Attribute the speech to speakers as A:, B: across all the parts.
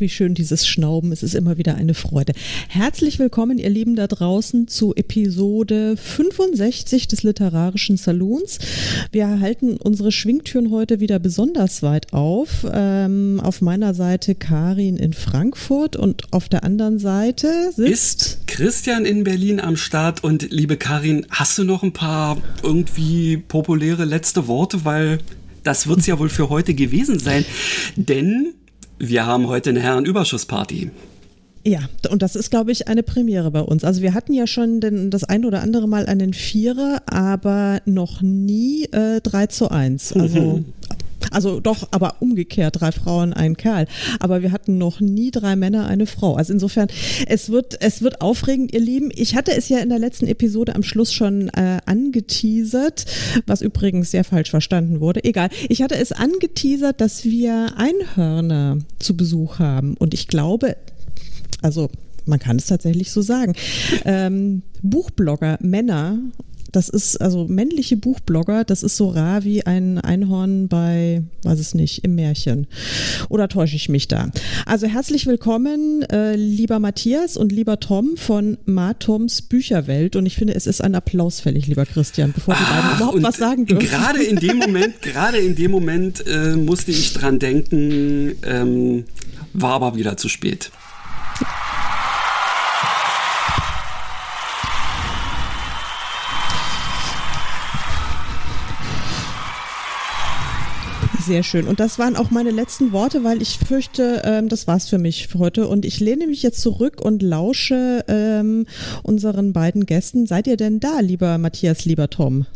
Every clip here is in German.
A: Wie schön dieses Schnauben. Es ist immer wieder eine Freude. Herzlich willkommen, ihr Lieben da draußen, zu Episode 65 des Literarischen Salons. Wir halten unsere Schwingtüren heute wieder besonders weit auf. Ähm, auf meiner Seite Karin in Frankfurt und auf der anderen Seite
B: ist Christian in Berlin am Start. Und liebe Karin, hast du noch ein paar irgendwie populäre letzte Worte? Weil das wird es ja wohl für heute gewesen sein. Denn wir haben heute eine Herrenüberschussparty.
A: Ja, und das ist, glaube ich, eine Premiere bei uns. Also wir hatten ja schon den, das ein oder andere Mal einen Vierer, aber noch nie äh, 3 zu 1. Also mhm. Also doch, aber umgekehrt, drei Frauen, ein Kerl. Aber wir hatten noch nie drei Männer, eine Frau. Also insofern, es wird, es wird aufregend, ihr Lieben. Ich hatte es ja in der letzten Episode am Schluss schon äh, angeteasert, was übrigens sehr falsch verstanden wurde. Egal. Ich hatte es angeteasert, dass wir Einhörner zu Besuch haben. Und ich glaube, also man kann es tatsächlich so sagen. Ähm, Buchblogger, Männer das ist also männliche Buchblogger, das ist so rar wie ein Einhorn bei, weiß es nicht, im Märchen. Oder täusche ich mich da? Also herzlich willkommen, äh, lieber Matthias und lieber Tom von Matoms Bücherwelt. Und ich finde, es ist ein Applaus fällig, lieber Christian, bevor die beiden überhaupt was sagen dürfen.
B: Gerade in dem Moment, gerade in dem Moment äh, musste ich dran denken, ähm, war aber wieder zu spät.
A: Sehr schön. Und das waren auch meine letzten Worte, weil ich fürchte, ähm, das war's für mich für heute. Und ich lehne mich jetzt zurück und lausche ähm, unseren beiden Gästen. Seid ihr denn da, lieber Matthias, lieber Tom?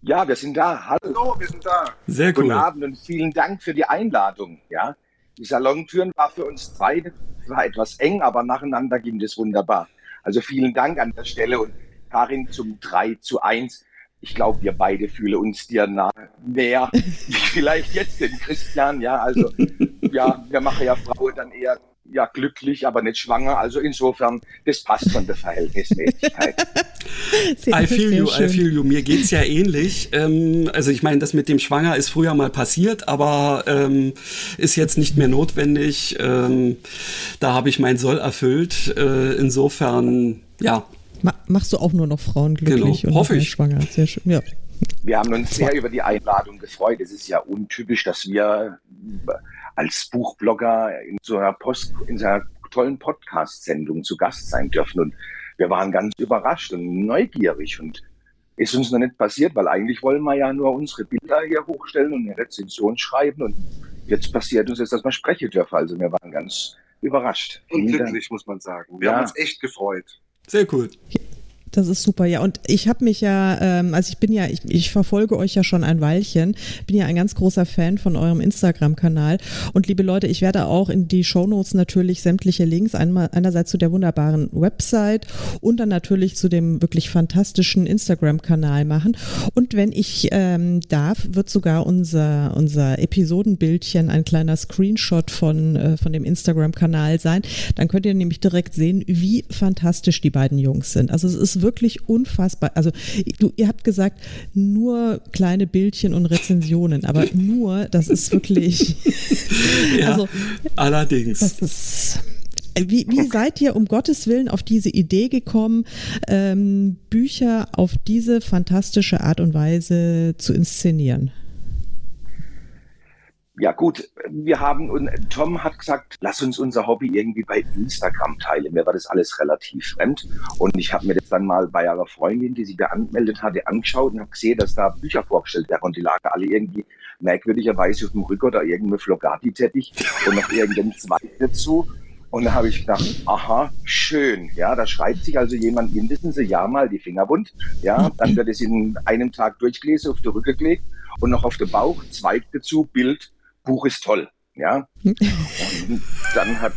C: Ja, wir sind da. Hallo, wir sind da.
B: Sehr cool.
C: Guten Abend und vielen Dank für die Einladung. Ja, die Salontüren war für uns zwei war etwas eng, aber nacheinander ging es wunderbar. Also vielen Dank an der Stelle und Karin zum 3 zu 1 ich glaube, wir beide fühlen uns dir nah, näher, vielleicht jetzt den Christian, ja, also, ja, wir machen ja Frauen dann eher, ja, glücklich, aber nicht schwanger, also insofern, das passt von der Verhältnismäßigkeit.
B: I feel you, I feel you, mir geht's ja ähnlich, ähm, also ich meine, das mit dem Schwanger ist früher mal passiert, aber ähm, ist jetzt nicht mehr notwendig, ähm, da habe ich mein Soll erfüllt, äh, insofern, ja,
A: machst du auch nur noch Frauen glücklich
B: genau,
A: und
B: hoffe ich.
A: schwanger. Sehr schön. Ja.
C: Wir haben uns sehr über die Einladung gefreut. Es ist ja untypisch, dass wir als Buchblogger in so einer, Post, in so einer tollen Podcast-Sendung zu Gast sein dürfen. Und wir waren ganz überrascht und neugierig und ist uns noch nicht passiert, weil eigentlich wollen wir ja nur unsere Bilder hier hochstellen und eine Rezension schreiben und jetzt passiert uns jetzt, dass wir sprechen dürfen. Also wir waren ganz überrascht.
D: Und glücklich, muss man sagen. Wir ja. haben uns echt gefreut.
B: Sehr cool.
A: Das ist super, ja. Und ich habe mich ja, ähm, also ich bin ja, ich, ich verfolge euch ja schon ein Weilchen, bin ja ein ganz großer Fan von eurem Instagram-Kanal. Und liebe Leute, ich werde auch in die Shownotes natürlich sämtliche Links, einmal einerseits zu der wunderbaren Website und dann natürlich zu dem wirklich fantastischen Instagram-Kanal machen. Und wenn ich ähm, darf, wird sogar unser, unser Episodenbildchen ein kleiner Screenshot von, äh, von dem Instagram-Kanal sein. Dann könnt ihr nämlich direkt sehen, wie fantastisch die beiden Jungs sind. Also es ist wirklich unfassbar. Also du, ihr habt gesagt, nur kleine Bildchen und Rezensionen, aber nur, das ist wirklich.
B: ja, also, allerdings.
A: Das ist. Wie, wie seid ihr um Gottes Willen auf diese Idee gekommen, ähm, Bücher auf diese fantastische Art und Weise zu inszenieren?
C: Ja gut, wir haben und Tom hat gesagt, lass uns unser Hobby irgendwie bei Instagram teilen. Mir war das alles relativ fremd und ich habe mir das dann mal bei einer Freundin, die sich da angemeldet hatte, angeschaut und habe gesehen, dass da Bücher vorgestellt werden und die lagen alle irgendwie merkwürdigerweise auf dem Rücken oder irgendeine Flogati-Teppich und noch irgendein Zweig dazu. Und da habe ich gedacht, aha, schön. Ja, da schreibt sich also jemand mindestens ein Jahr mal die Finger wund. Ja, dann wird es in einem Tag durchgelesen, auf der Rücke gelegt und noch auf den Bauch, Zweig dazu, Bild, Buch ist toll. Ja. Und dann hat,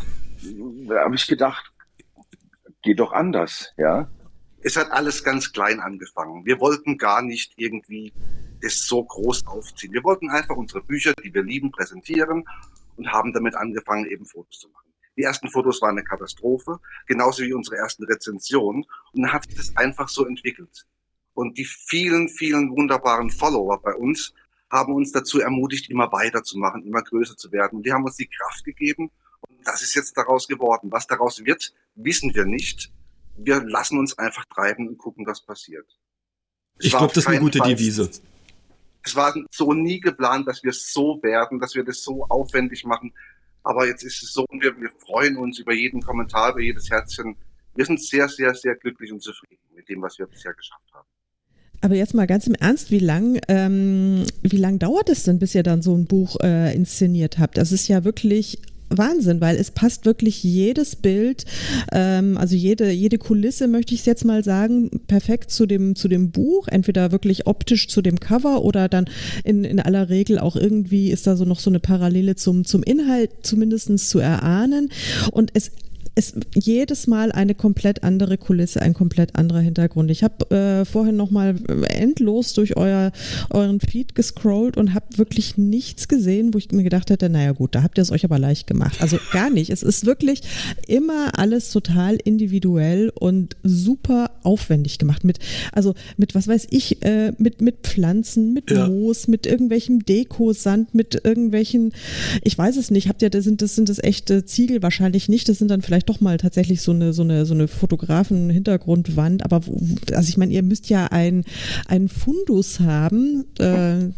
C: da habe ich gedacht, geht doch anders, ja.
D: Es hat alles ganz klein angefangen. Wir wollten gar nicht irgendwie das so groß aufziehen. Wir wollten einfach unsere Bücher, die wir lieben, präsentieren und haben damit angefangen, eben Fotos zu machen. Die ersten Fotos waren eine Katastrophe, genauso wie unsere ersten Rezensionen. Und dann hat sich das einfach so entwickelt. Und die vielen, vielen wunderbaren Follower bei uns haben uns dazu ermutigt, immer weiterzumachen, immer größer zu werden. Und die haben uns die Kraft gegeben. Und das ist jetzt daraus geworden. Was daraus wird, wissen wir nicht. Wir lassen uns einfach treiben und gucken, was passiert.
B: Es ich glaube, das ist eine gute Fall, Devise.
D: Es war so nie geplant, dass wir so werden, dass wir das so aufwendig machen. Aber jetzt ist es so und wir, wir freuen uns über jeden Kommentar, über jedes Herzchen. Wir sind sehr, sehr, sehr glücklich und zufrieden mit dem, was wir bisher geschafft haben.
A: Aber jetzt mal ganz im Ernst, wie lang, ähm, wie lang dauert es denn, bis ihr dann so ein Buch äh, inszeniert habt? Das ist ja wirklich Wahnsinn, weil es passt wirklich jedes Bild, ähm, also jede, jede Kulisse, möchte ich es jetzt mal sagen, perfekt zu dem, zu dem Buch, entweder wirklich optisch zu dem Cover oder dann in, in aller Regel auch irgendwie ist da so noch so eine Parallele zum, zum Inhalt zumindestens zu erahnen. Und es ist jedes Mal eine komplett andere Kulisse, ein komplett anderer Hintergrund. Ich habe äh, vorhin noch mal endlos durch euer, euren Feed gescrollt und habe wirklich nichts gesehen, wo ich mir gedacht hätte, naja gut, da habt ihr es euch aber leicht gemacht. Also gar nicht. Es ist wirklich immer alles total individuell und super aufwendig gemacht. Mit, also mit, was weiß ich, äh, mit, mit Pflanzen, mit ja. Moos, mit irgendwelchem Dekosand, mit irgendwelchen, ich weiß es nicht, habt ihr, das sind das, sind das echte Ziegel wahrscheinlich nicht, das sind dann vielleicht doch mal tatsächlich so eine, so eine, so eine Fotografen-Hintergrundwand. Aber also ich meine, ihr müsst ja ein, ein Fundus haben. Äh,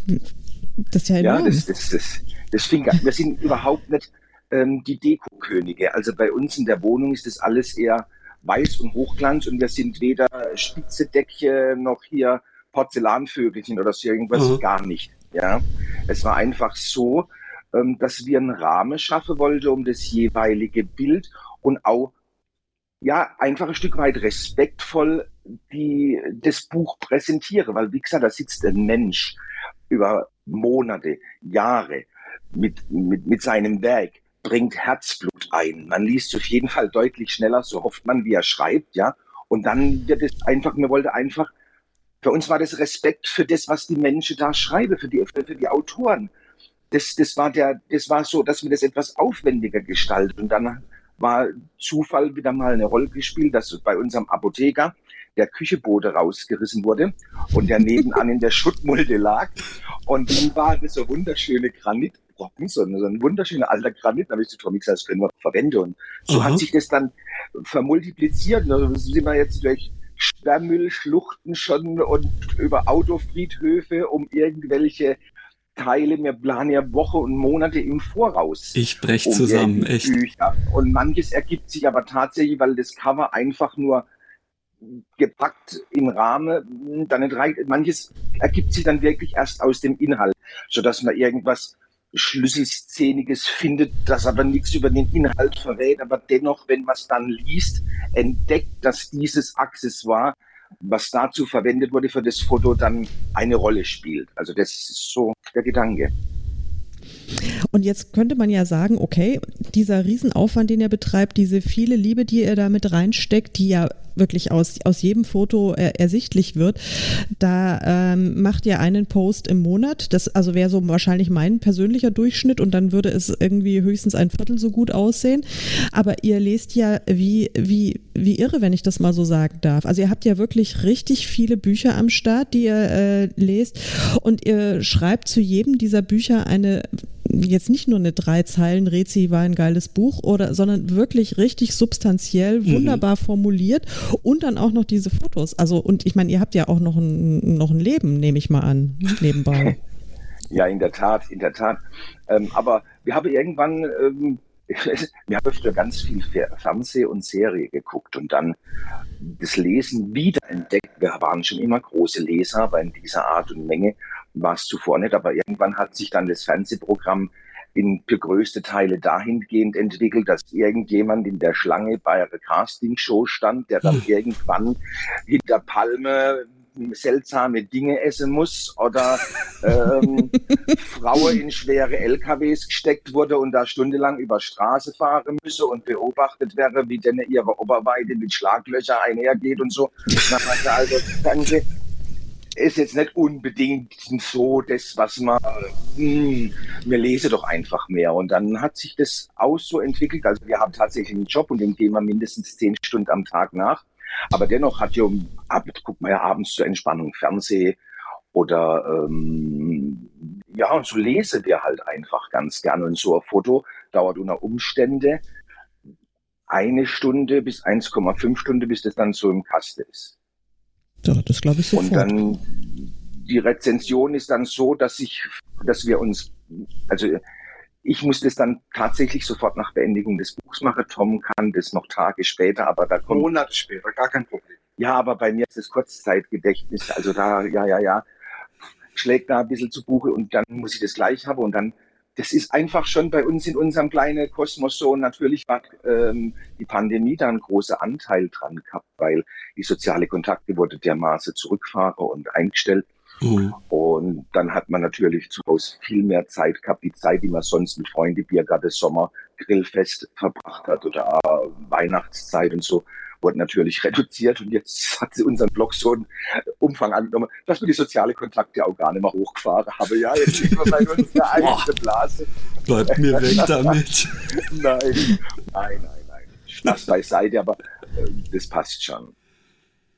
A: das ist ja enorm.
C: Ja, das, das, das, das fing an. Wir sind überhaupt nicht ähm, die Dekokönige. Also bei uns in der Wohnung ist das alles eher weiß und Hochglanz und wir sind weder spitze Decke noch hier Porzellanvögelchen oder so irgendwas, mhm. gar nicht. Ja, es war einfach so, ähm, dass wir einen Rahmen schaffen wollten um das jeweilige Bild und auch ja einfach ein Stück weit respektvoll die das Buch präsentiere, weil wie gesagt, da sitzt ein Mensch über Monate, Jahre mit, mit, mit seinem Werk, bringt Herzblut ein. Man liest auf jeden Fall deutlich schneller, so hofft man, wie er schreibt, ja. Und dann wird es einfach, mir wollte einfach, für uns war das Respekt für das, was die Menschen da schreiben, für die, für die Autoren. Das, das war der, das war so, dass wir das etwas aufwendiger gestaltet. Und dann war Zufall wieder mal eine Rolle gespielt, dass bei unserem Apotheker der Kücheboden rausgerissen wurde und der nebenan in der Schuttmulde lag. Und dann war das so wunderschöne Granitbrocken, so ein, so ein wunderschöner alter Granit. Da habe ich zu Tommy gesagt, das können wir verwenden. Und so Aha. hat sich das dann vermultipliziert. Da sind wir jetzt durch Sperrmüllschluchten schon und über Autofriedhöfe, um irgendwelche Teile, wir planen ja Woche und Monate im Voraus.
B: Ich brech um zusammen, echt. Bücher.
C: Und manches ergibt sich aber tatsächlich, weil das Cover einfach nur gepackt im Rahmen, dann nicht reicht. Manches ergibt sich dann wirklich erst aus dem Inhalt, sodass man irgendwas Schlüsselszeniges findet, das aber nichts über den Inhalt verrät, aber dennoch, wenn man es dann liest, entdeckt, dass dieses Accessoire was dazu verwendet wurde für das Foto, dann eine Rolle spielt. Also das ist so der Gedanke.
A: Und jetzt könnte man ja sagen, okay, dieser Riesenaufwand, den er betreibt, diese viele Liebe, die er da mit reinsteckt, die ja wirklich aus, aus jedem Foto äh, ersichtlich wird, da ähm, macht ihr einen Post im Monat. Das also wäre so wahrscheinlich mein persönlicher Durchschnitt und dann würde es irgendwie höchstens ein Viertel so gut aussehen. Aber ihr lest ja wie, wie, wie irre, wenn ich das mal so sagen darf. Also ihr habt ja wirklich richtig viele Bücher am Start, die ihr äh, lest und ihr schreibt zu jedem dieser Bücher eine jetzt nicht nur eine drei Zeilen Rezi war ein geiles Buch oder sondern wirklich richtig substanziell mhm. wunderbar mhm. formuliert und dann auch noch diese Fotos. Also und ich meine, ihr habt ja auch noch ein noch ein Leben, nehme ich mal an, nebenbei.
C: ja, in der Tat, in der Tat. Ähm, aber wir haben irgendwann ähm, wir haben früher ganz viel Fernseh und Serie geguckt und dann das Lesen wiederentdeckt. Wir waren schon immer große Leser, aber in dieser Art und Menge war es zuvor nicht, aber irgendwann hat sich dann das Fernsehprogramm in für größte Teile dahingehend entwickelt, dass irgendjemand in der Schlange bei einer Castingshow stand, der dann hm. irgendwann hinter Palme seltsame Dinge essen muss oder ähm, Frauen in schwere LKWs gesteckt wurde und da stundenlang über Straße fahren müsse und beobachtet wäre, wie denn ihre Oberweite mit Schlaglöcher einhergeht und so. Also, danke ist jetzt nicht unbedingt so das, was man, hm, wir lesen doch einfach mehr. Und dann hat sich das auch so entwickelt. Also wir haben tatsächlich einen Job und den gehen wir mindestens zehn Stunden am Tag nach. Aber dennoch hat ja, ab, guckt man ja abends zur Entspannung Fernseh oder ähm, ja, und so lese wir halt einfach ganz gerne. Und so ein Foto dauert unter Umstände eine Stunde bis 1,5 Stunden, bis das dann so im Kasten ist.
A: Ja, das glaube ich sofort.
C: Und dann die Rezension ist dann so, dass ich, dass wir uns, also ich muss das dann tatsächlich sofort nach Beendigung des Buchs machen. Tom kann das noch Tage später, aber da kommt.
D: Monate später, gar kein Problem.
C: Ja, aber bei mir ist das Kurzzeitgedächtnis, also da, ja, ja, ja, schlägt da ein bisschen zu Buche und dann muss ich das gleich haben und dann das ist einfach schon bei uns in unserem kleinen Kosmos so. Natürlich hat ähm, die Pandemie da einen großen Anteil dran gehabt, weil die soziale Kontakte wurde dermaßen zurückfahren und eingestellt. Mhm. Und dann hat man natürlich zu Hause viel mehr Zeit gehabt, die Zeit, die man sonst mit Freunden, Biergarten, Sommer, Grillfest verbracht hat oder Weihnachtszeit und so wurde natürlich reduziert und jetzt hat sie unseren Blog so einen Umfang angenommen, dass wir die soziale Kontakte auch gar nicht mehr hochgefahren haben. Ja, jetzt sind wir bei unserer eigenen Blase.
B: Bleibt mir weg damit.
C: nein, nein, nein, nein. Spaß beiseite, aber äh, das passt schon.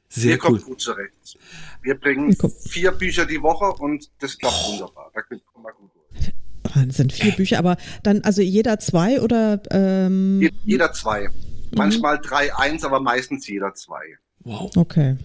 D: Sehr Wir cool. kommen gut zurecht. Wir bringen vier Bücher die Woche und das klappt oh. wunderbar. Da kommen wir gut durch.
A: Wahnsinn, vier Bücher, aber dann also jeder zwei oder?
D: Ähm jeder zwei. Manchmal 3-1, aber meistens jeder 2.
A: Wow. Okay.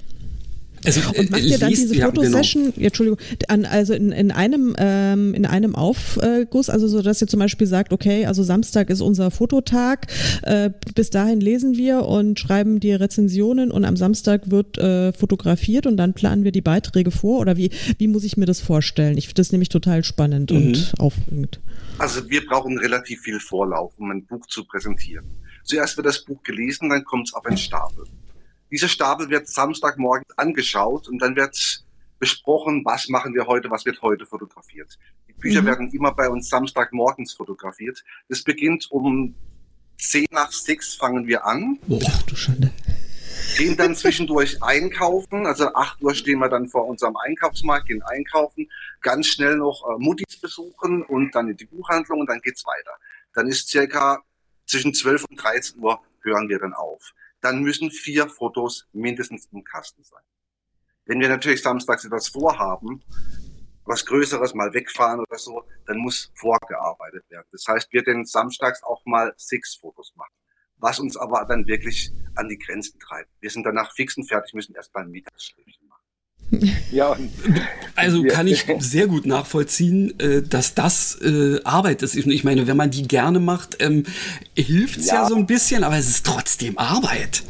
A: Also, und macht ihr dann liest, diese Fotosession, ja, genau. Entschuldigung, an, also in, in einem ähm, in einem Aufguss, also so, dass ihr zum Beispiel sagt, okay, also Samstag ist unser Fototag, äh, bis dahin lesen wir und schreiben die Rezensionen und am Samstag wird äh, fotografiert und dann planen wir die Beiträge vor oder wie wie muss ich mir das vorstellen? Ich finde das nämlich total spannend mhm. und aufregend.
D: Also wir brauchen relativ viel Vorlauf, um ein Buch zu präsentieren. Zuerst wird das Buch gelesen, dann kommt es auf einen Stapel. Dieser Stapel wird Samstagmorgen angeschaut und dann wird besprochen, was machen wir heute, was wird heute fotografiert. Die Bücher mhm. werden immer bei uns Samstagmorgens fotografiert. Das beginnt um 10 nach 6 fangen wir an.
A: Oh, du Schande.
D: Gehen dann zwischendurch einkaufen. Also 8 Uhr stehen wir dann vor unserem Einkaufsmarkt, gehen einkaufen, ganz schnell noch äh, Muttis besuchen und dann in die Buchhandlung und dann geht's weiter. Dann ist circa zwischen 12 und 13 Uhr hören wir dann auf. Dann müssen vier Fotos mindestens im Kasten sein. Wenn wir natürlich samstags etwas vorhaben, was Größeres mal wegfahren oder so, dann muss vorgearbeitet werden. Das heißt, wir denn samstags auch mal sechs Fotos machen. Was uns aber dann wirklich an die Grenzen treibt. Wir sind danach fix und fertig, müssen erst beim Mittagsschläfchen
B: ja. Also kann ich sehr gut nachvollziehen, äh, dass das äh, Arbeit ist. Ich meine, wenn man die gerne macht, ähm, hilft es ja. ja so ein bisschen, aber es ist trotzdem Arbeit.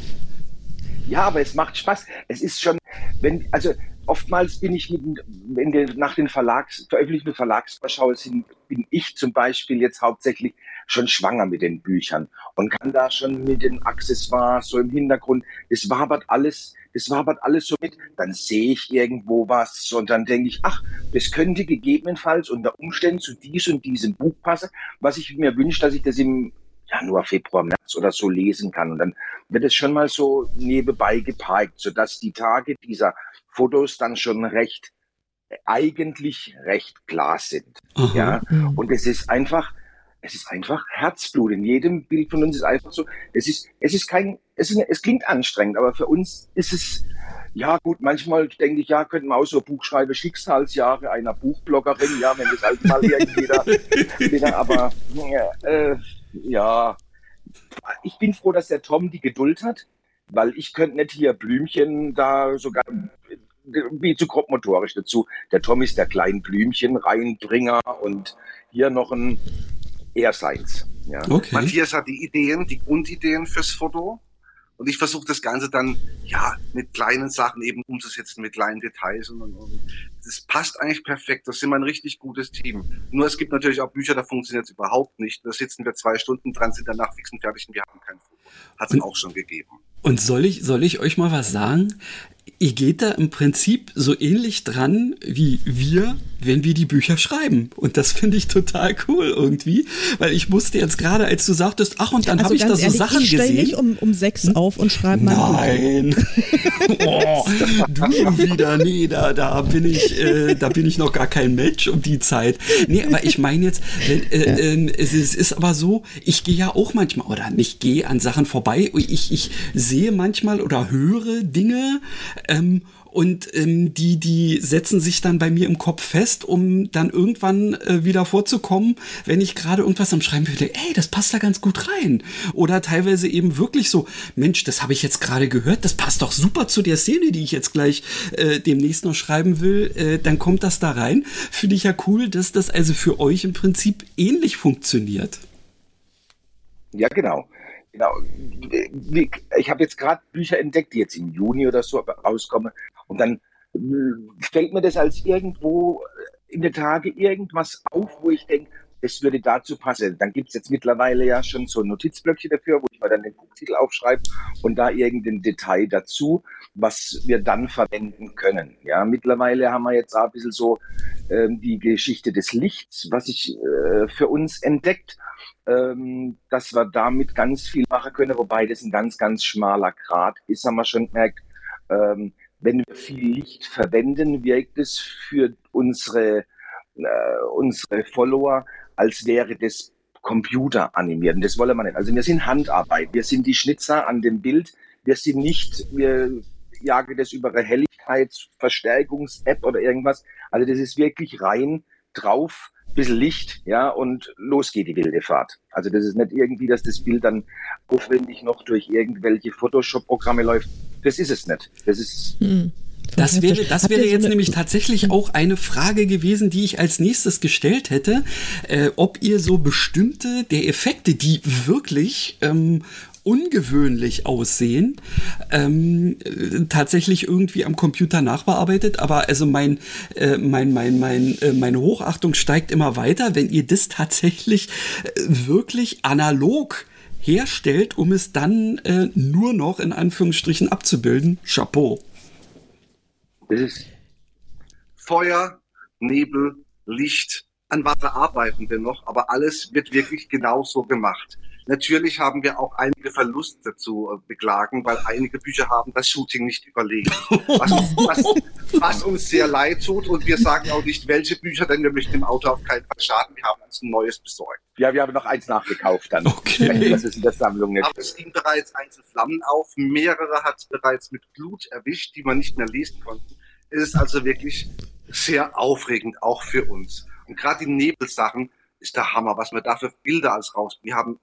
C: Ja, aber es macht Spaß. Es ist schon, wenn, also oftmals bin ich, mit, wenn wir nach den Verlags, veröffentlichten Verlagsvorschau sind, bin ich zum Beispiel jetzt hauptsächlich schon schwanger mit den Büchern und kann da schon mit den Accessoires so im Hintergrund, es wabert alles, es wabert alles so mit, dann sehe ich irgendwo was und dann denke ich, ach, das könnte gegebenenfalls unter Umständen zu dies und diesem Buch passen, was ich mir wünsche, dass ich das im Januar, Februar, März oder so lesen kann. Und dann wird es schon mal so nebenbei geparkt, sodass die Tage dieser Fotos dann schon recht, eigentlich recht klar sind. Aha. Ja, und es ist einfach, es ist einfach Herzblut. In jedem Bild von uns ist einfach so, es ist, es ist kein, es, ist, es klingt anstrengend, aber für uns ist es, ja gut, manchmal denke ich, ja, könnten wir auch so ein Buch schreiben, Schicksalsjahre einer Buchbloggerin, ja, wenn das halt mal irgendwie da, wieder, aber, äh, ja, ich bin froh, dass der Tom die Geduld hat, weil ich könnte nicht hier Blümchen da sogar wie zu grobmotorisch dazu. Der Tom ist der kleine Blümchen Reinbringer und hier noch ein eher seins.
D: Ja. Okay. Matthias hat die Ideen, die Grundideen fürs Foto. Und ich versuche das Ganze dann, ja, mit kleinen Sachen eben umzusetzen, mit kleinen Details. Und, und, und das passt eigentlich perfekt. Das sind wir ein richtig gutes Team. Nur es gibt natürlich auch Bücher, da funktioniert es überhaupt nicht. Da sitzen wir zwei Stunden dran, sind danach fix und fertig und wir haben kein Foto. Hat es auch schon gegeben.
B: Und soll ich, soll ich euch mal was sagen? ihr geht da im Prinzip so ähnlich dran wie wir, wenn wir die Bücher schreiben. Und das finde ich total cool irgendwie, weil ich musste jetzt gerade, als du sagtest, ach, und dann also habe ich da so ehrlich, Sachen ich gesehen. Ich
A: nicht um, um sechs hm? auf und schreibe mal.
B: Nein. oh, du wieder, nee, da, da bin ich, äh, da bin ich noch gar kein Mensch um die Zeit. Nee, aber ich meine jetzt, wenn, äh, ja. äh, es, es ist aber so, ich gehe ja auch manchmal, oder nicht gehe an Sachen vorbei, ich, ich sehe manchmal oder höre Dinge, ähm, und ähm, die, die setzen sich dann bei mir im Kopf fest, um dann irgendwann äh, wieder vorzukommen, wenn ich gerade irgendwas am Schreiben will, ey, das passt da ganz gut rein. Oder teilweise eben wirklich so, Mensch, das habe ich jetzt gerade gehört, das passt doch super zu der Szene, die ich jetzt gleich äh, demnächst noch schreiben will, äh, dann kommt das da rein. Finde ich ja cool, dass das also für euch im Prinzip ähnlich funktioniert.
C: Ja, genau. Genau. Ich habe jetzt gerade Bücher entdeckt, die jetzt im Juni oder so rauskommen. Und dann äh, fällt mir das als irgendwo in der Tage irgendwas auf, wo ich denke, das würde dazu passen. Dann gibt es jetzt mittlerweile ja schon so Notizblöckchen dafür, wo ich mir dann den Buchtitel aufschreibe und da irgendein Detail dazu, was wir dann verwenden können. Ja, mittlerweile haben wir jetzt auch ein bisschen so ähm, die Geschichte des Lichts, was ich äh, für uns entdeckt ähm, dass wir damit ganz viel machen können, wobei das ein ganz, ganz schmaler Grad ist, haben wir schon gemerkt. Ähm, wenn wir viel Licht verwenden, wirkt es für unsere, äh, unsere Follower, als wäre das Computer animiert. Und das wollen wir nicht. Also wir sind Handarbeit. Wir sind die Schnitzer an dem Bild. Wir sind nicht, wir jagen das über eine Helligkeitsverstärkungs-App oder irgendwas. Also das ist wirklich rein drauf bisschen Licht, ja, und los geht die wilde Fahrt. Also das ist nicht irgendwie, dass das Bild dann aufwendig noch durch irgendwelche Photoshop-Programme läuft. Das ist es nicht. Das ist. Hm.
B: Das wäre, das wäre jetzt nämlich tatsächlich auch eine Frage gewesen, die ich als nächstes gestellt hätte, äh, ob ihr so bestimmte der Effekte, die wirklich ähm, ungewöhnlich aussehen, ähm, tatsächlich irgendwie am Computer nachbearbeitet. Aber also mein, äh, mein, mein, mein, äh, meine Hochachtung steigt immer weiter, wenn ihr das tatsächlich äh, wirklich analog herstellt, um es dann äh, nur noch in Anführungsstrichen abzubilden. Chapeau.
D: Das ist Feuer, Nebel, Licht. An was arbeiten wir noch, aber alles wird wirklich genauso gemacht. Natürlich haben wir auch einige Verluste zu äh, beklagen, weil einige Bücher haben das Shooting nicht überlegt. Was, was, was, uns sehr leid tut und wir sagen auch nicht, welche Bücher, denn wir möchten dem Auto auf keinen Fall schaden. Wir haben uns ein neues besorgt.
C: Ja, wir haben noch eins nachgekauft dann. Okay. Das ist in der Sammlung
D: nicht. Aber es ging bereits Einzelflammen auf. Mehrere hat es bereits mit Blut erwischt, die man nicht mehr lesen konnte. Es ist also wirklich sehr aufregend, auch für uns. Und gerade die Nebelsachen ist der Hammer, was wir da für Bilder als raus. Wir haben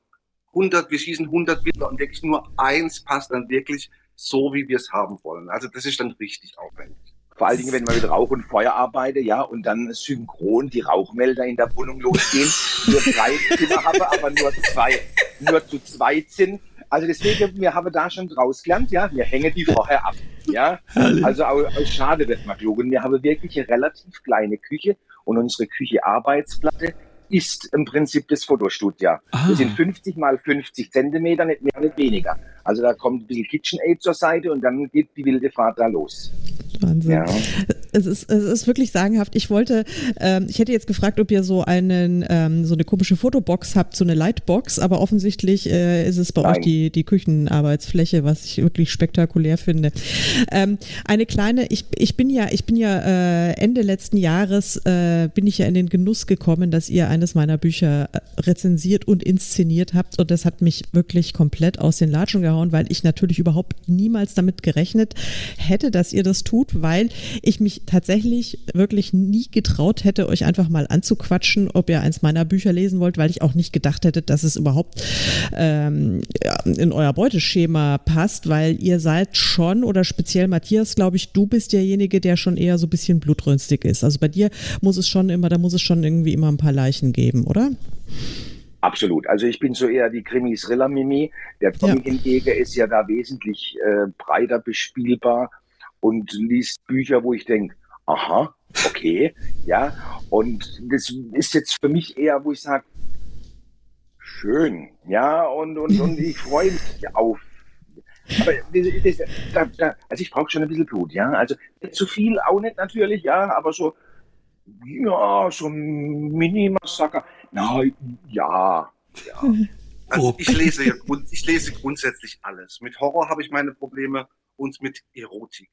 D: 100, wir schießen 100 Bilder und wirklich nur eins passt dann wirklich so, wie wir es haben wollen. Also das ist dann richtig aufwendig.
C: Vor allen Dingen, wenn man mit Rauch und Feuer arbeitet, ja, und dann synchron die Rauchmelder in der Wohnung losgehen, nur drei Zimmer habe, aber nur zwei, nur zu zweit sind. Also deswegen, wir haben da schon draus gelernt, ja, wir hängen die vorher ab. Ja, also auch, auch schade wird man klug. Und wir haben wirklich eine relativ kleine Küche und unsere Küche-Arbeitsplatte ist im Prinzip das Fotostudio. Ah. Das sind 50 mal 50 Zentimeter, nicht mehr, nicht weniger. Also da kommt ein bisschen KitchenAid zur Seite und dann geht die wilde Fahrt da los.
A: Wahnsinn. Ja. Es, ist, es ist wirklich sagenhaft. Ich wollte, ähm, ich hätte jetzt gefragt, ob ihr so einen, ähm, so eine komische Fotobox habt, so eine Lightbox, aber offensichtlich äh, ist es bei Nein. euch die, die Küchenarbeitsfläche, was ich wirklich spektakulär finde. Ähm, eine kleine, ich, ich bin ja, ich bin ja äh, Ende letzten Jahres äh, bin ich ja in den Genuss gekommen, dass ihr eines meiner Bücher äh, rezensiert und inszeniert habt und das hat mich wirklich komplett aus den Latschen gehauen, weil ich natürlich überhaupt niemals damit gerechnet hätte, dass ihr das tut, weil ich mich tatsächlich wirklich nie getraut hätte, euch einfach mal anzuquatschen, ob ihr eins meiner Bücher lesen wollt, weil ich auch nicht gedacht hätte, dass es überhaupt ähm, in euer Beuteschema passt, weil ihr seid schon oder speziell Matthias, glaube ich, du bist derjenige, der schon eher so ein bisschen blutrünstig ist. Also bei dir muss es schon immer, da muss es schon irgendwie immer ein paar Leichen geben, oder?
C: Absolut. Also ich bin so eher die Krimis-Rilla-Mimi. Der Tommy ja. hingegen ist ja da wesentlich äh, breiter bespielbar und liest Bücher, wo ich denke, aha, okay, ja. Und das ist jetzt für mich eher, wo ich sage, schön, ja, und, und, und ich freue mich auf Aber das, da, da, also ich brauche schon ein bisschen Blut, ja. Also nicht zu viel auch nicht natürlich, ja, aber so, ja, so ein Mini-Massaker. Na, ja, ja.
D: Also ich lese ja ich lese grundsätzlich alles. Mit Horror habe ich meine Probleme und mit Erotik.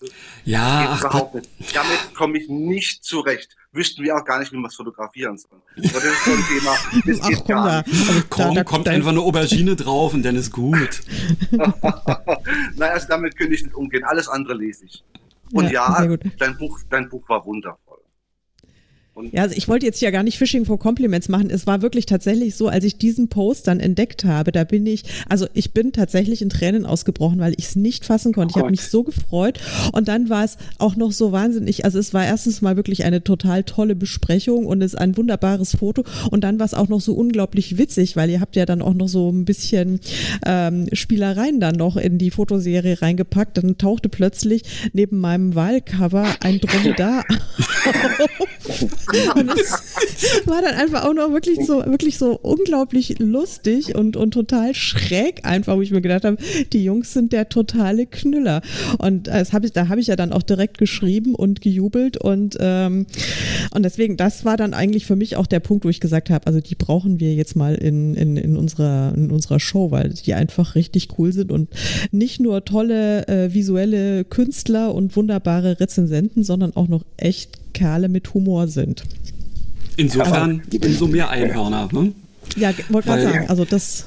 B: Also ja, ach
D: nicht. Damit komme ich nicht zurecht. Wüssten wir auch gar nicht, wie wir es fotografieren sollen. Aber das ist so ein Thema, das ach, geht gar nicht.
B: Also, komm, da, kommt einfach eine Aubergine drauf und dann ist gut.
D: naja, also damit könnte ich nicht umgehen. Alles andere lese ich. Und ja, ja dein, Buch, dein Buch war wundervoll.
A: Und ja, also ich wollte jetzt ja gar nicht Fishing for Compliments machen. Es war wirklich tatsächlich so, als ich diesen Post dann entdeckt habe, da bin ich, also ich bin tatsächlich in Tränen ausgebrochen, weil ich es nicht fassen konnte. Oh ich habe mich so gefreut. Und dann war es auch noch so wahnsinnig. Also es war erstens mal wirklich eine total tolle Besprechung und es ist ein wunderbares Foto. Und dann war es auch noch so unglaublich witzig, weil ihr habt ja dann auch noch so ein bisschen ähm, Spielereien dann noch in die Fotoserie reingepackt. Dann tauchte plötzlich neben meinem Wahlcover ein Dromedar auf. Und es war dann einfach auch noch wirklich so, wirklich so unglaublich lustig und, und total schräg einfach, wo ich mir gedacht habe, die Jungs sind der totale Knüller. Und das hab ich, da habe ich ja dann auch direkt geschrieben und gejubelt und, ähm, und deswegen, das war dann eigentlich für mich auch der Punkt, wo ich gesagt habe, also die brauchen wir jetzt mal in, in, in, unserer, in unserer Show, weil die einfach richtig cool sind und nicht nur tolle äh, visuelle Künstler und wunderbare Rezensenten, sondern auch noch echt Kerle mit Humor sind.
B: Insofern umso mehr Einhörner. Ne?
A: Ja, wollte gerade sagen, also das.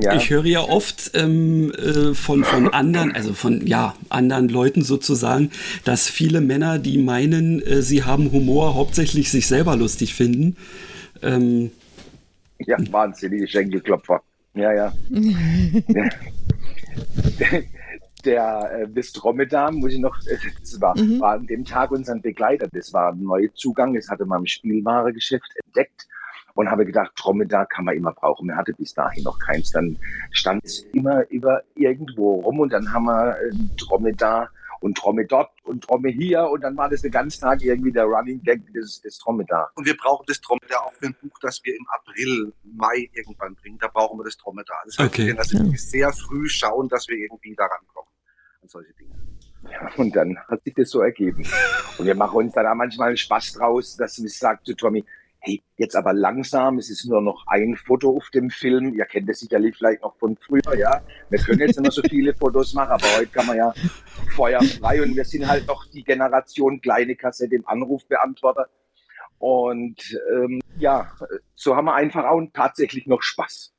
B: Ja. Ich höre ja oft ähm, äh, von, von anderen, also von ja, anderen Leuten sozusagen, dass viele Männer, die meinen, äh, sie haben Humor, hauptsächlich sich selber lustig finden. Ähm,
C: ja, wahnsinnige Schenkelklopfer. Ja, ja. ja der äh, Bistromedar, muss ich noch, äh, das war, mhm. war an dem Tag unser Begleiter, das war ein neuer Zugang, das hatte man im Spielwaregeschäft entdeckt und habe gedacht, Dromedar kann man immer brauchen. Man hatte bis dahin noch keins. Dann stand es immer über irgendwo rum und dann haben wir äh, Dromedar und Tromme dort und Tromme hier und dann war das den ganzen Tag irgendwie der Running Gag des, des Dromedar.
D: Und wir brauchen das Dromedar auch für ein Buch, das wir im April, Mai irgendwann bringen. Da brauchen wir das Dromedar. Das heißt, okay. wir werden also sehr früh schauen, dass wir irgendwie daran kommen an solche Dinge.
C: Ja, und dann hat sich das so ergeben. Und wir machen uns dann auch manchmal Spaß draus, dass ich sage zu Tommy, hey, jetzt aber langsam, es ist nur noch ein Foto auf dem Film. Ihr kennt das sicherlich vielleicht noch von früher, ja. Wir können jetzt immer so viele Fotos machen, aber heute kann man ja feuerfrei und wir sind halt noch die Generation kleine Kassette im Anrufbeantworter. Und ähm, ja, so haben wir einfach auch tatsächlich noch Spaß.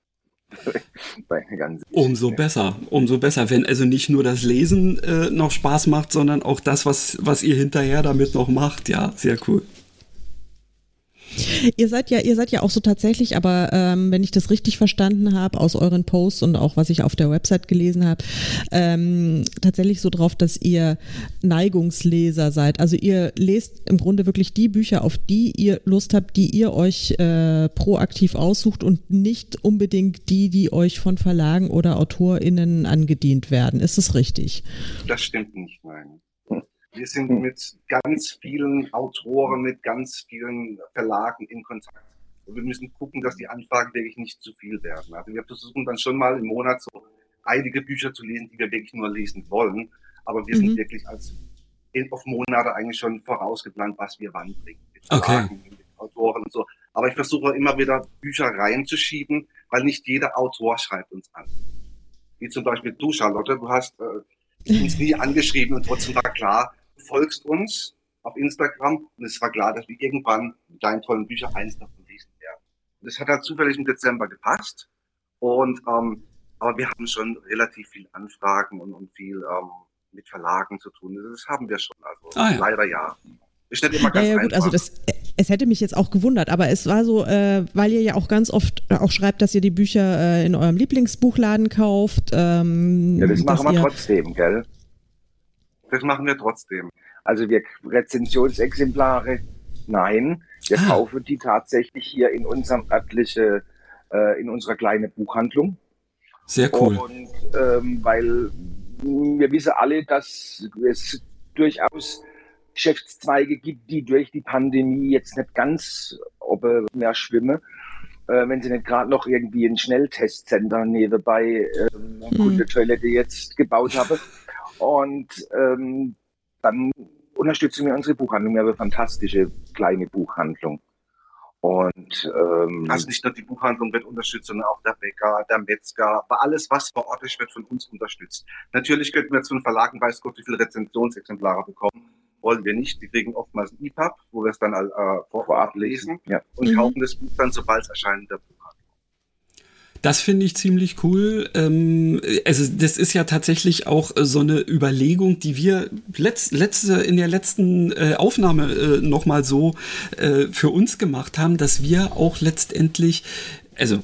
B: umso besser, umso besser, wenn also nicht nur das Lesen äh, noch Spaß macht, sondern auch das, was, was ihr hinterher damit noch macht. Ja, sehr cool.
A: Ihr seid ja, ihr seid ja auch so tatsächlich, aber ähm, wenn ich das richtig verstanden habe aus euren Posts und auch was ich auf der Website gelesen habe, ähm, tatsächlich so drauf, dass ihr Neigungsleser seid. Also ihr lest im Grunde wirklich die Bücher, auf die ihr Lust habt, die ihr euch äh, proaktiv aussucht und nicht unbedingt die, die euch von Verlagen oder AutorInnen angedient werden. Ist das richtig?
D: Das stimmt nicht, nein. Wir sind hm. mit ganz vielen Autoren, mit ganz vielen Verlagen in Kontakt. Und wir müssen gucken, dass die Anfragen wirklich nicht zu viel werden. Also wir versuchen dann schon mal im Monat so einige Bücher zu lesen, die wir wirklich nur lesen wollen. Aber wir mhm. sind wirklich als auf Monate eigentlich schon vorausgeplant, was wir wann bringen. Mit Verlagen, okay. mit Autoren und so. Aber ich versuche immer wieder Bücher reinzuschieben, weil nicht jeder Autor schreibt uns an. Wie zum Beispiel du, Charlotte, du hast äh, uns nie angeschrieben und trotzdem war klar, folgst uns auf Instagram und es war klar, dass wir irgendwann mit deinen tollen Büchern eins davon lesen werden. Und das hat halt zufällig im Dezember gepasst. Und ähm, aber wir haben schon relativ viel Anfragen und, und viel ähm, mit Verlagen zu tun. Das haben wir schon. Also ah, ja. leider ja.
A: Ist nicht immer ganz ja, ja, gut, also einfach. also das, es hätte mich jetzt auch gewundert, aber es war so, äh, weil ihr ja auch ganz oft auch schreibt, dass ihr die Bücher äh, in eurem Lieblingsbuchladen kauft. Ähm,
C: ja, das machen wir trotzdem, gell?
D: Das machen wir trotzdem.
C: Also wir Rezensionsexemplare, nein, wir ah. kaufen die tatsächlich hier in unserem örtliche, äh, in unserer kleinen Buchhandlung.
B: Sehr cool.
C: Und ähm, weil wir wissen alle, dass es durchaus Geschäftszweige gibt, die durch die Pandemie jetzt nicht ganz mehr schwimmen. äh, wenn sie nicht gerade noch irgendwie ein Schnelltestcenter nebenbei eine mhm. Kundetoilette jetzt gebaut habe. Und ähm, dann unterstützen wir unsere Buchhandlung. Wir haben eine fantastische kleine Buchhandlung. Und
D: ähm, also nicht nur die Buchhandlung wird unterstützt, sondern auch der Bäcker, der Metzger, aber alles, was vor Ort ist, wird von uns unterstützt. Natürlich könnten wir zu den Verlagen, weiß Gott, wie viele Rezensionsexemplare bekommen, wollen wir nicht. Die kriegen oftmals ein EPUB, wo wir es dann äh, vorab lesen ja. und mhm. kaufen das Buch dann, sobald es erscheint, der Buch.
B: Das finde ich ziemlich cool. Ähm, also das ist ja tatsächlich auch äh, so eine Überlegung, die wir letzt, letzte in der letzten äh, Aufnahme äh, noch mal so äh, für uns gemacht haben, dass wir auch letztendlich also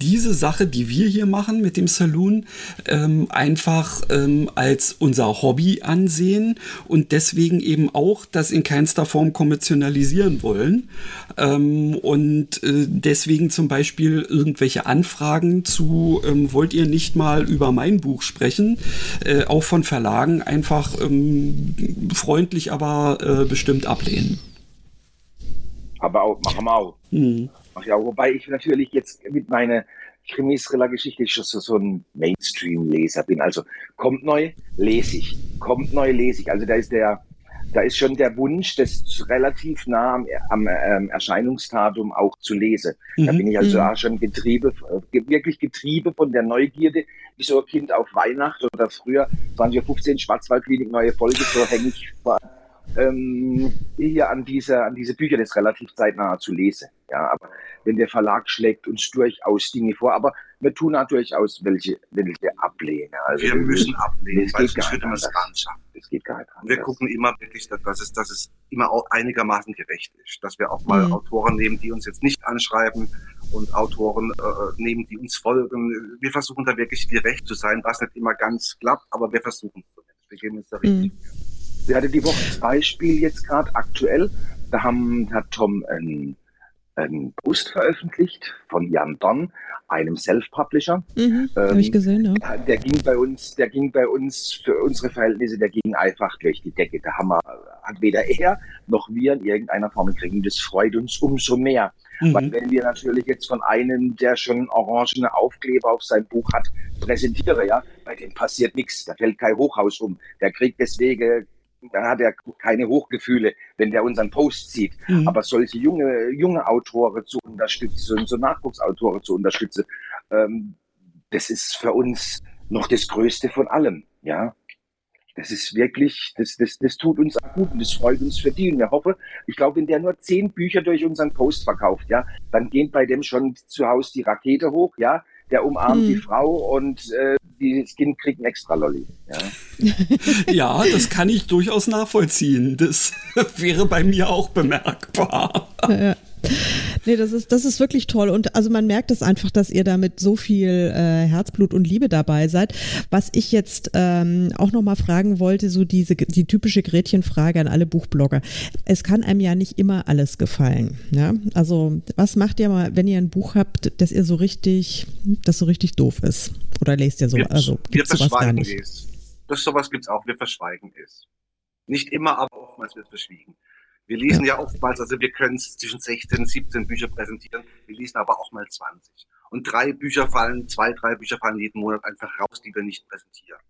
B: diese Sache, die wir hier machen mit dem Saloon, ähm, einfach ähm, als unser Hobby ansehen und deswegen eben auch das in keinster Form kommerzialisieren wollen. Ähm, und äh, deswegen zum Beispiel irgendwelche Anfragen zu, ähm, wollt ihr nicht mal über mein Buch sprechen, äh, auch von Verlagen einfach ähm, freundlich, aber äh, bestimmt ablehnen.
C: Aber auch, machen wir auch. Mhm. Ja, wobei ich natürlich jetzt mit meiner Krimis-Thriller-Geschichte schon so, ein Mainstream-Leser bin. Also kommt neu, lese ich. Kommt neu, lese ich. Also da ist der, da ist schon der Wunsch, das relativ nah am, am ähm, Erscheinungsdatum auch zu lesen. Mhm. Da bin ich also mhm. auch schon getrieben, wirklich getrieben von der Neugierde, wie so ein Kind auf Weihnachten oder früher 2015 Schwarzwaldklinik, neue Folge, so hänge ich vor, ähm, hier an diese, an diese Bücher das relativ zeitnah zu lesen. Ja, aber wenn der Verlag schlägt uns durchaus Dinge vor, aber wir tun auch durchaus welche, welche ablehnen.
D: Also wir müssen ablehnen, das weil sonst würde man es gar nicht schaffen.
C: Das geht gar nicht
D: anders. Wir gucken immer wirklich, dass es, dass es immer auch einigermaßen gerecht ist, dass wir auch mal mhm. Autoren nehmen, die uns jetzt nicht anschreiben und Autoren äh, nehmen, die uns folgen. Wir versuchen da wirklich gerecht zu sein, was nicht immer ganz klappt, aber wir versuchen es. Wir geben uns da richtig. Mhm.
C: Wir hatten die Woche das Beispiel jetzt gerade aktuell. Da haben, hat Tom ein, ein Post veröffentlicht von Jan Don, einem Self-Publisher.
A: Mhm, ähm, Habe ich gesehen,
C: ja. Der ging bei uns, der ging bei uns für unsere Verhältnisse, der ging einfach durch die Decke. Da haben wir, hat weder er noch wir in irgendeiner Form gekriegt. Das freut uns umso mehr. Mhm. Weil wenn wir natürlich jetzt von einem, der schon orangene Aufkleber auf sein Buch hat, präsentiere, ja, bei dem passiert nichts. Da fällt kein Hochhaus um. Der kriegt deswegen dann hat er keine Hochgefühle, wenn der unseren Post sieht. Mhm. Aber solche junge, junge Autoren zu unterstützen, so Nachwuchsautoren zu unterstützen, ähm, das ist für uns noch das Größte von allem, ja. Das ist wirklich, das, das, das tut uns auch gut und das freut uns für die. Und wir hoffen, ich glaube, wenn der nur zehn Bücher durch unseren Post verkauft, ja, dann geht bei dem schon zu Hause die Rakete hoch, ja, der umarmt hm. die Frau und äh, das Kind kriegt ein extra Lolli.
B: Ja. ja, das kann ich durchaus nachvollziehen. Das wäre bei mir auch bemerkbar. Ja,
A: Nee, das ist, das ist wirklich toll. Und also man merkt es einfach, dass ihr da mit so viel äh, Herzblut und Liebe dabei seid. Was ich jetzt ähm, auch nochmal fragen wollte, so diese die typische Gretchenfrage an alle Buchblogger. Es kann einem ja nicht immer alles gefallen. Ja? Also, was macht ihr mal, wenn ihr ein Buch habt, dass ihr so richtig, das so richtig doof ist? Oder lest ihr so?
D: Wir,
A: also
D: gibt's sowas gar nicht? Es. Das sowas gibt's auch, wir verschweigen es. Nicht immer, aber oftmals wird verschwiegen. Wir lesen ja oftmals, also wir können zwischen 16 und 17 Bücher präsentieren, wir lesen aber auch mal 20. Und drei Bücher fallen, zwei, drei Bücher fallen jeden Monat einfach raus, die wir nicht präsentieren.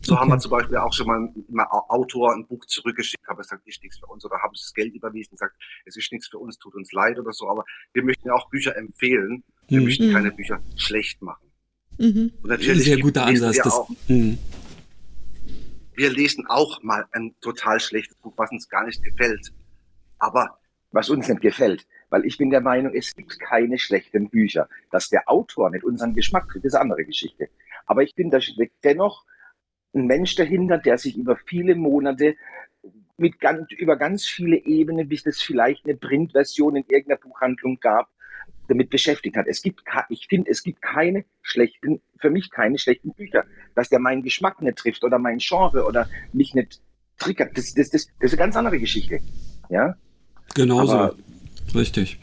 D: So okay. haben wir zum Beispiel auch schon mal immer Autor ein Buch zurückgeschickt, haben gesagt, ist nichts für uns, oder haben sie das Geld überwiesen, gesagt, es ist nichts für uns, tut uns leid oder so, aber wir möchten ja auch Bücher empfehlen, wir mhm. möchten keine Bücher schlecht machen.
B: Mhm. Und natürlich Sehr guter Ansatz.
D: Wir, auch, mhm. wir lesen auch mal ein total schlechtes Buch, was uns gar nicht gefällt. Aber was uns nicht gefällt, weil ich bin der Meinung, es gibt keine schlechten Bücher. Dass der Autor nicht unseren Geschmack kriegt, ist eine andere Geschichte. Aber ich bin da dennoch ein Mensch dahinter, der sich über viele Monate mit ganz, über ganz viele Ebenen, bis es vielleicht eine Printversion in irgendeiner Buchhandlung gab, damit beschäftigt hat. Es gibt, ich finde, es gibt keine schlechten, für mich keine schlechten Bücher. Dass der meinen Geschmack nicht trifft oder mein Genre oder mich nicht triggert, das, das, das, das ist eine ganz andere Geschichte. Ja,
B: Genau so. Richtig.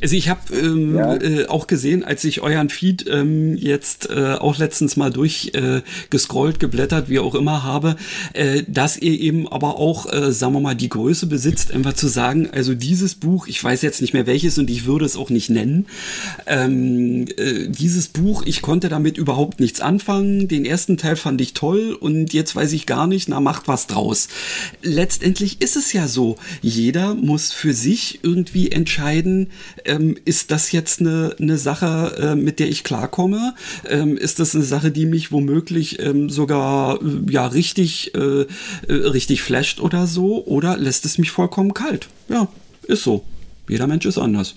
B: Also ich habe ähm, ja. äh, auch gesehen, als ich euren Feed ähm, jetzt äh, auch letztens mal durchgescrollt, äh, geblättert, wie auch immer habe, äh, dass ihr eben aber auch, äh, sagen wir mal, die Größe besitzt, einfach zu sagen, also dieses Buch, ich weiß jetzt nicht mehr welches und ich würde es auch nicht nennen, ähm, äh, dieses Buch, ich konnte damit überhaupt nichts anfangen, den ersten Teil fand ich toll und jetzt weiß ich gar nicht, na macht was draus. Letztendlich ist es ja so, jeder muss für sich irgendwie entscheiden, ähm, ist das jetzt eine, eine Sache, äh, mit der ich klarkomme? Ähm, ist das eine Sache, die mich womöglich ähm, sogar äh, ja richtig, äh, äh, richtig flasht oder so? Oder lässt es mich vollkommen kalt? Ja, ist so. Jeder Mensch ist anders.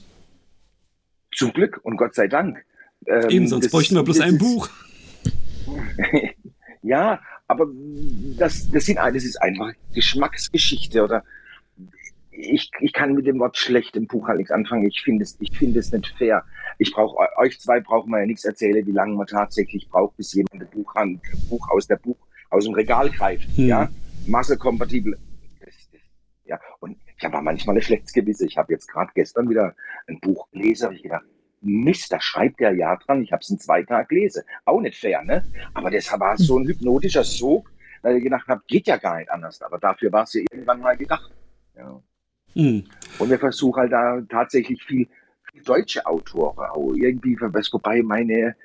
C: Zum Glück und Gott sei Dank.
B: Ähm, Eben, sonst das, bräuchten wir bloß ein Buch.
C: ja, aber das, das, sind, das ist einfach Geschmacksgeschichte oder ich, ich kann mit dem Wort schlecht im Buch halt nichts anfangen. Ich finde es, ich finde es nicht fair. Ich brauche euch zwei brauchen wir ja nichts erzählen, wie lange man tatsächlich braucht, bis jemand ein Buch, ein Buch aus der Buch aus dem Regal greift. Hm. Ja, massekompatibel. Ja, und ich habe manchmal ein schlechtes Gewissen. Ich habe jetzt gerade gestern wieder ein Buch gelesen, habe ich gedacht, Mist, da schreibt der ja dran. Ich habe es in zwei Tagen gelesen. Auch nicht fair, ne? Aber das war so ein hypnotischer Sog, weil ich gedacht habe, geht ja gar nicht anders. Aber dafür war es ja irgendwann mal gedacht. Ja. Mhm. Und wir versuchen halt da tatsächlich viel, deutsche Autoren auch irgendwie, wobei meine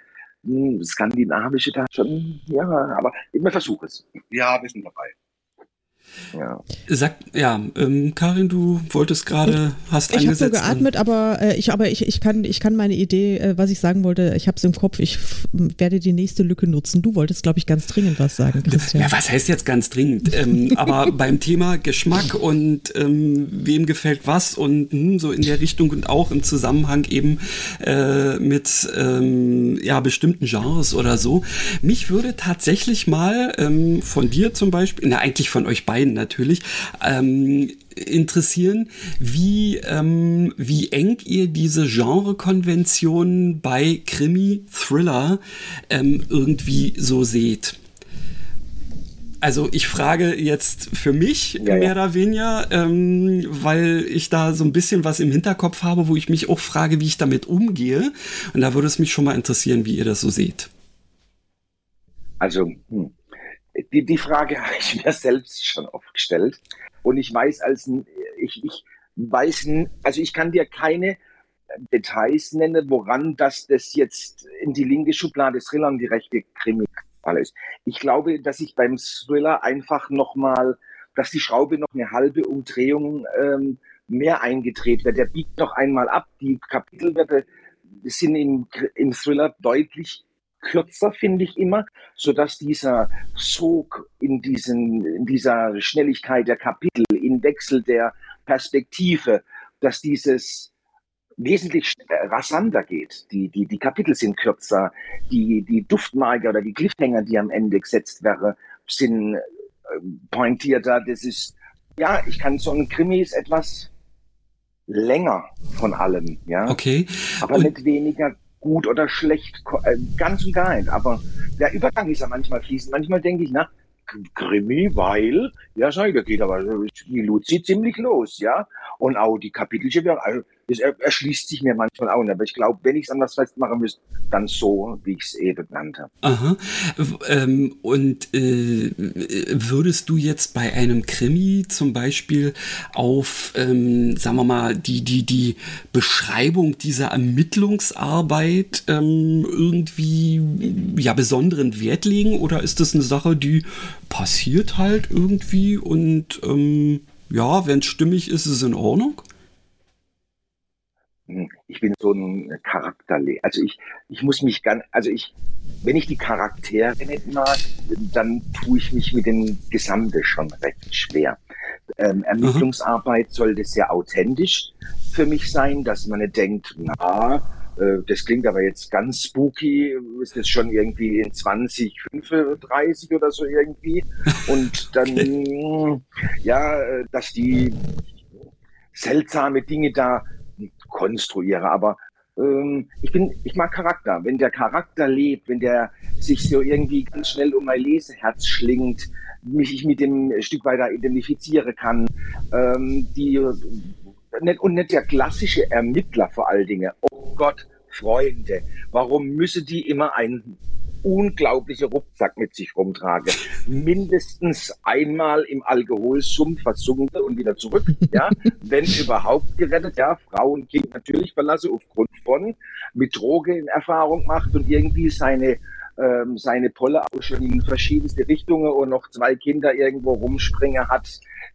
C: mh, hm, skandinavische da schon, ja, aber wir versuchen es.
D: Ja, wir sind dabei.
B: Ja. Sag, ja, ähm, Karin, du wolltest gerade, hast
A: Ich habe so geatmet, aber äh, ich, aber ich, ich kann, ich kann meine Idee, äh, was ich sagen wollte, ich habe es im Kopf. Ich werde die nächste Lücke nutzen. Du wolltest, glaube ich, ganz dringend was sagen, Christian.
B: Ja, was heißt jetzt ganz dringend? ähm, aber beim Thema Geschmack und ähm, wem gefällt was und mh, hm, so in der Richtung und auch im Zusammenhang eben äh, mit ähm, ja bestimmten Genres oder so. Mich würde tatsächlich mal ähm, von dir zum Beispiel, na eigentlich von euch beiden natürlich, ähm, interessieren, wie, ähm, wie eng ihr diese Genrekonvention bei Krimi, Thriller ähm, irgendwie so seht. Also ich frage jetzt für mich ja, mehr ja. oder weniger, ähm, weil ich da so ein bisschen was im Hinterkopf habe, wo ich mich auch frage, wie ich damit umgehe. Und da würde es mich schon mal interessieren, wie ihr das so seht.
C: Also hm die, die Frage habe ich mir selbst schon oft gestellt. Und ich weiß als, ich, ich weiß, also ich kann dir keine Details nennen, woran das, das jetzt in die linke Schublade Thriller und die rechte Krimi ist. Ich glaube, dass ich beim Thriller einfach nochmal, dass die Schraube noch eine halbe Umdrehung ähm, mehr eingedreht wird. Der biegt noch einmal ab. Die Kapitelwerte sind im, im Thriller deutlich kürzer, finde ich immer, so dass dieser Sog in, diesen, in dieser Schnelligkeit der Kapitel, im Wechsel der Perspektive, dass dieses wesentlich rasanter geht. Die, die, die Kapitel sind kürzer, die, die Duftmarker oder die Cliffhanger, die am Ende gesetzt werden, sind äh, pointierter. Das ist, ja, ich kann so ein Krimi ist etwas länger von allem, ja.
B: Okay.
C: Aber und nicht weniger gut oder schlecht, äh, ganz und gar nicht. Aber der Übergang ist ja manchmal fließend. Manchmal denke ich, na, Krimi, weil, ja, sag ich, da geht aber die Luzi ziemlich los, ja. Und auch die Kapitelchen, also, das erschließt sich mir manchmal auch nicht. Aber ich glaube, wenn ich es anders festmachen müsste, dann so, wie ich es eben genannt habe.
B: Aha. Ähm, und äh, würdest du jetzt bei einem Krimi zum Beispiel auf, ähm, sagen wir mal, die, die, die Beschreibung dieser Ermittlungsarbeit ähm, irgendwie ja besonderen Wert legen? Oder ist das eine Sache, die passiert halt irgendwie und ähm, ja, wenn es stimmig ist, ist es in Ordnung?
C: Hm, ich bin so ein Charakter, also ich, ich muss mich ganz, also ich, wenn ich die Charaktere nicht mag, dann tue ich mich mit dem Gesamte schon recht schwer. Ähm, Ermittlungsarbeit sollte sehr authentisch für mich sein, dass man nicht denkt, na, äh, das klingt aber jetzt ganz spooky, ist das schon irgendwie in 20, 35 oder so irgendwie. Und dann, ja, äh, dass die seltsame Dinge da konstruiere. Aber ähm, ich bin, ich mag Charakter. Wenn der Charakter lebt, wenn der sich so irgendwie ganz schnell um mein Leseherz schlingt, mich ich mit dem Stück weiter identifiziere kann, ähm, die nicht, und nicht der klassische Ermittler vor allen Dingen. Oh Gott, Freunde, warum müssen die immer einen unglaublichen Rucksack mit sich rumtragen? Mindestens einmal im Alkoholsumpf versunken und wieder zurück, ja, wenn überhaupt gerettet, ja, Frau und Kind natürlich verlassen aufgrund von, mit Droge in Erfahrung macht und irgendwie seine ähm, seine Polle auch schon in verschiedenste Richtungen und noch zwei Kinder irgendwo rumspringen hat,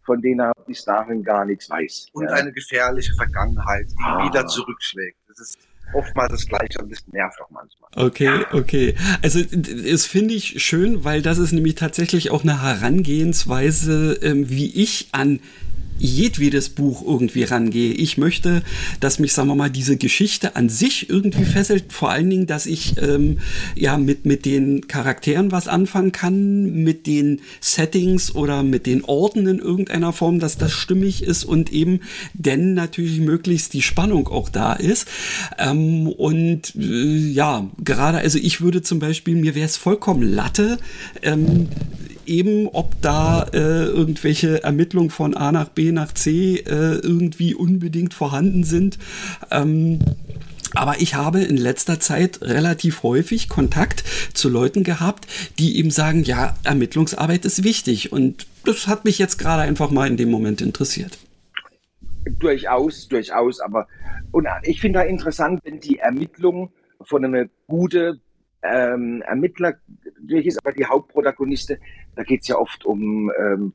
C: von denen er bis dahin gar nichts weiß.
D: Und ja. eine gefährliche Vergangenheit, die ah. wieder zurückschlägt. Das ist oftmals das Gleiche und das nervt auch manchmal.
B: Okay, okay. Also das finde ich schön, weil das ist nämlich tatsächlich auch eine Herangehensweise, ähm, wie ich an jedwedes Buch irgendwie rangehe. Ich möchte, dass mich, sagen wir mal, diese Geschichte an sich irgendwie fesselt. Vor allen Dingen, dass ich ähm, ja mit, mit den Charakteren was anfangen kann, mit den Settings oder mit den Orten in irgendeiner Form, dass das stimmig ist und eben denn natürlich möglichst die Spannung auch da ist. Ähm, und äh, ja, gerade, also ich würde zum Beispiel, mir wäre es vollkommen Latte, ähm, eben, ob da äh, irgendwelche Ermittlungen von A nach B nach C äh, irgendwie unbedingt vorhanden sind. Ähm, aber ich habe in letzter Zeit relativ häufig Kontakt zu Leuten gehabt, die eben sagen, ja, Ermittlungsarbeit ist wichtig. Und das hat mich jetzt gerade einfach mal in dem Moment interessiert.
C: Durchaus, durchaus. Aber und ich finde da interessant, wenn die Ermittlung von einem guten ähm, Ermittler durch ist, aber die Hauptprotagonisten, da geht es ja oft um, ähm,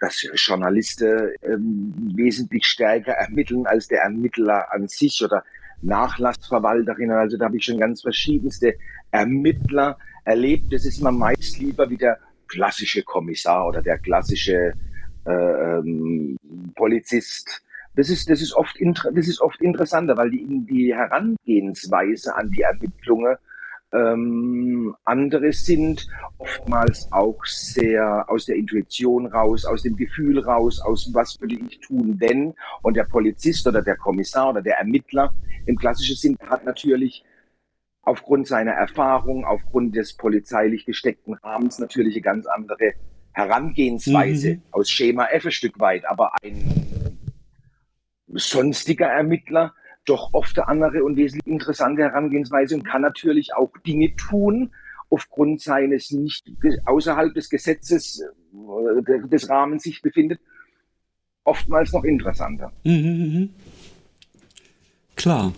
C: dass Journalisten ähm, wesentlich stärker ermitteln als der Ermittler an sich oder Nachlassverwalterinnen. Also da habe ich schon ganz verschiedenste Ermittler erlebt. Das ist mir meist lieber wie der klassische Kommissar oder der klassische äh, ähm, Polizist. Das ist, das, ist oft das ist oft interessanter, weil die, die Herangehensweise an die Ermittlungen ähm, andere sind oftmals auch sehr aus der Intuition raus, aus dem Gefühl raus, aus was würde ich tun, denn. Und der Polizist oder der Kommissar oder der Ermittler im klassischen Sinn hat natürlich aufgrund seiner Erfahrung, aufgrund des polizeilich gesteckten Rahmens natürlich eine ganz andere Herangehensweise mhm. aus Schema F ein Stück weit. Aber ein sonstiger Ermittler doch oft eine andere und wesentlich interessante Herangehensweise und kann natürlich auch Dinge tun, aufgrund seines nicht außerhalb des Gesetzes äh, des Rahmens sich befindet, oftmals noch interessanter. Mhm, mhm, mhm.
B: Klar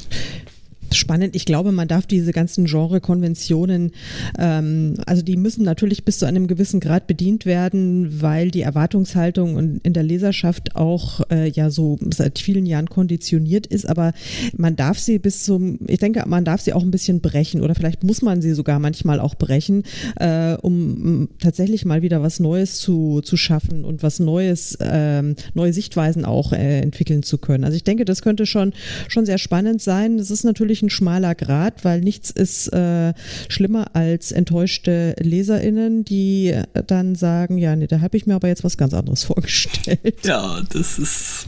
A: spannend. Ich glaube, man darf diese ganzen Genre-Konventionen, ähm, also die müssen natürlich bis zu einem gewissen Grad bedient werden, weil die Erwartungshaltung in der Leserschaft auch äh, ja so seit vielen Jahren konditioniert ist. Aber man darf sie bis zum, ich denke, man darf sie auch ein bisschen brechen oder vielleicht muss man sie sogar manchmal auch brechen, äh, um tatsächlich mal wieder was Neues zu, zu schaffen und was Neues, äh, neue Sichtweisen auch äh, entwickeln zu können. Also ich denke, das könnte schon, schon sehr spannend sein. Es ist natürlich natürlich ein schmaler Grad, weil nichts ist äh, schlimmer als enttäuschte LeserInnen, die dann sagen, ja, nee, da habe ich mir aber jetzt was ganz anderes vorgestellt.
B: Ja, das ist.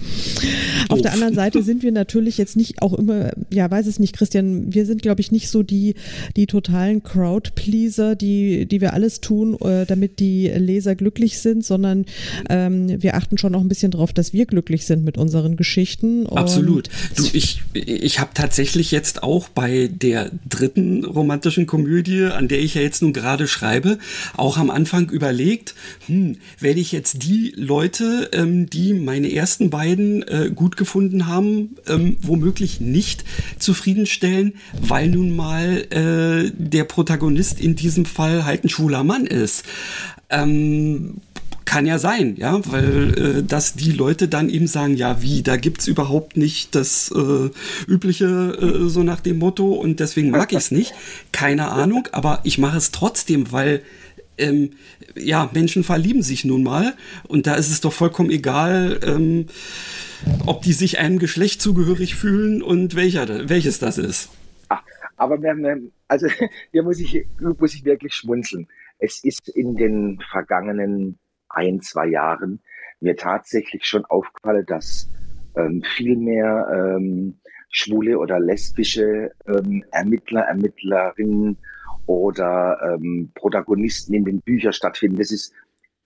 A: Auf der anderen Seite sind wir natürlich jetzt nicht auch immer, ja, weiß es nicht, Christian, wir sind, glaube ich, nicht so die, die totalen Crowd-Pleaser, die, die wir alles tun, äh, damit die Leser glücklich sind, sondern ähm, wir achten schon auch ein bisschen darauf, dass wir glücklich sind mit unseren Geschichten.
B: Absolut. Du, ich, ich habe tatsächlich jetzt auch bei der dritten romantischen Komödie, an der ich ja jetzt nun gerade schreibe, auch am Anfang überlegt, hm, werde ich jetzt die Leute, ähm, die meine ersten beiden äh, gut gefunden haben, ähm, womöglich nicht zufriedenstellen, weil nun mal äh, der Protagonist in diesem Fall halt ein schwuler Mann ist. Ähm, kann ja sein, ja, weil äh, dass die Leute dann eben sagen, ja, wie, da gibt's überhaupt nicht das äh, übliche äh, so nach dem Motto und deswegen mag ich es nicht. Keine Ahnung, aber ich mache es trotzdem, weil ähm, ja, Menschen verlieben sich nun mal und da ist es doch vollkommen egal, ähm, ob die sich einem Geschlecht zugehörig fühlen und welcher, welches das ist.
C: Ach, aber also hier muss ich, muss ich wirklich schmunzeln. Es ist in den vergangenen ein, zwei Jahren mir tatsächlich schon aufgefallen, dass ähm, viel mehr ähm, schwule oder lesbische ähm, Ermittler, Ermittlerinnen oder ähm, Protagonisten in den Büchern stattfinden. Das ist,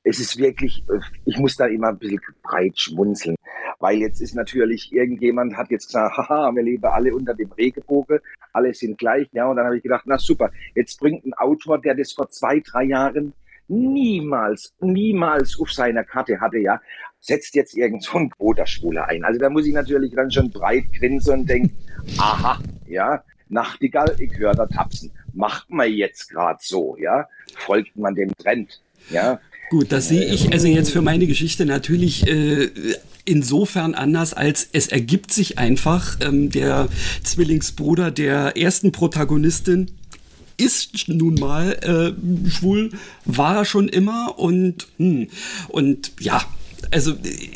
C: es ist wirklich, äh, ich muss da immer ein bisschen breit schmunzeln, Weil jetzt ist natürlich, irgendjemand hat jetzt gesagt, haha, wir leben alle unter dem Regenbogen, alle sind gleich, ja. Und dann habe ich gedacht, na super, jetzt bringt ein Autor, der das vor zwei, drei Jahren niemals, niemals auf seiner Karte hatte, ja, setzt jetzt irgend so ein Quoterschwule ein. Also da muss ich natürlich dann schon breit grinsen und denken, aha, ja, Nachtigall, ich höre da tapsen. Macht man jetzt gerade so, ja? Folgt man dem Trend, ja?
B: Gut, das sehe ich also jetzt für meine Geschichte natürlich äh, insofern anders, als es ergibt sich einfach ähm, der Zwillingsbruder der ersten Protagonistin ist nun mal äh, schwul, war er schon immer und hm, und ja, also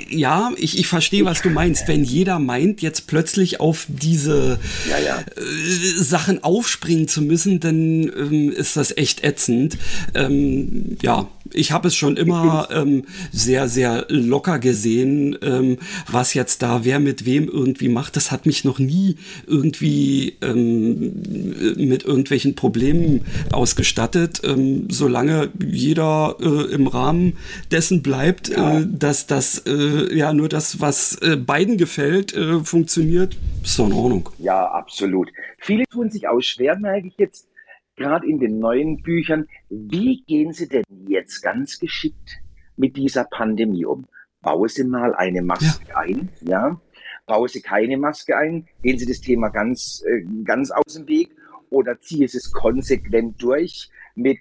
B: ja, ich, ich verstehe, was du meinst. Wenn jeder meint, jetzt plötzlich auf diese ja, ja. Äh, Sachen aufspringen zu müssen, dann ähm, ist das echt ätzend. Ähm, ja, ich habe es schon immer ähm, sehr, sehr locker gesehen, ähm, was jetzt da wer mit wem irgendwie macht. Das hat mich noch nie irgendwie ähm, mit irgendwelchen Problemen ausgestattet. Ähm, solange jeder äh, im Rahmen dessen bleibt, ja. äh, dass das äh, ja nur das, was äh, beiden gefällt, äh, funktioniert, ist doch in Ordnung.
C: Ja, absolut. Viele tun sich auch schwer, merke ich jetzt, gerade in den neuen Büchern, wie gehen Sie denn jetzt ganz geschickt mit dieser Pandemie um? Bauen Sie mal eine Maske ja. ein, ja? Bauen Sie keine Maske ein? Gehen Sie das Thema ganz, äh, ganz aus dem Weg? Oder ziehen Sie es konsequent durch mit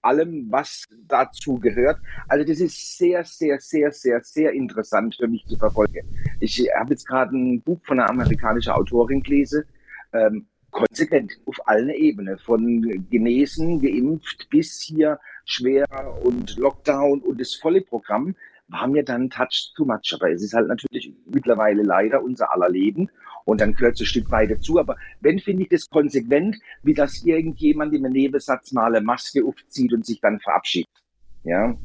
C: allem, was dazu gehört. Also das ist sehr, sehr, sehr, sehr, sehr interessant für mich zu verfolgen. Ich habe jetzt gerade ein Buch von einer amerikanischen Autorin gelesen, ähm, konsequent auf allen Ebenen, von genesen, geimpft bis hier schwer und Lockdown und das volle Programm, war mir dann Touch too much. Aber es ist halt natürlich mittlerweile leider unser aller Leben und dann gehört es ein Stück weit dazu. Aber wenn finde ich das konsequent, wie das irgendjemand im Nebensatz mal eine Maske aufzieht und sich dann verabschiedet. Ja,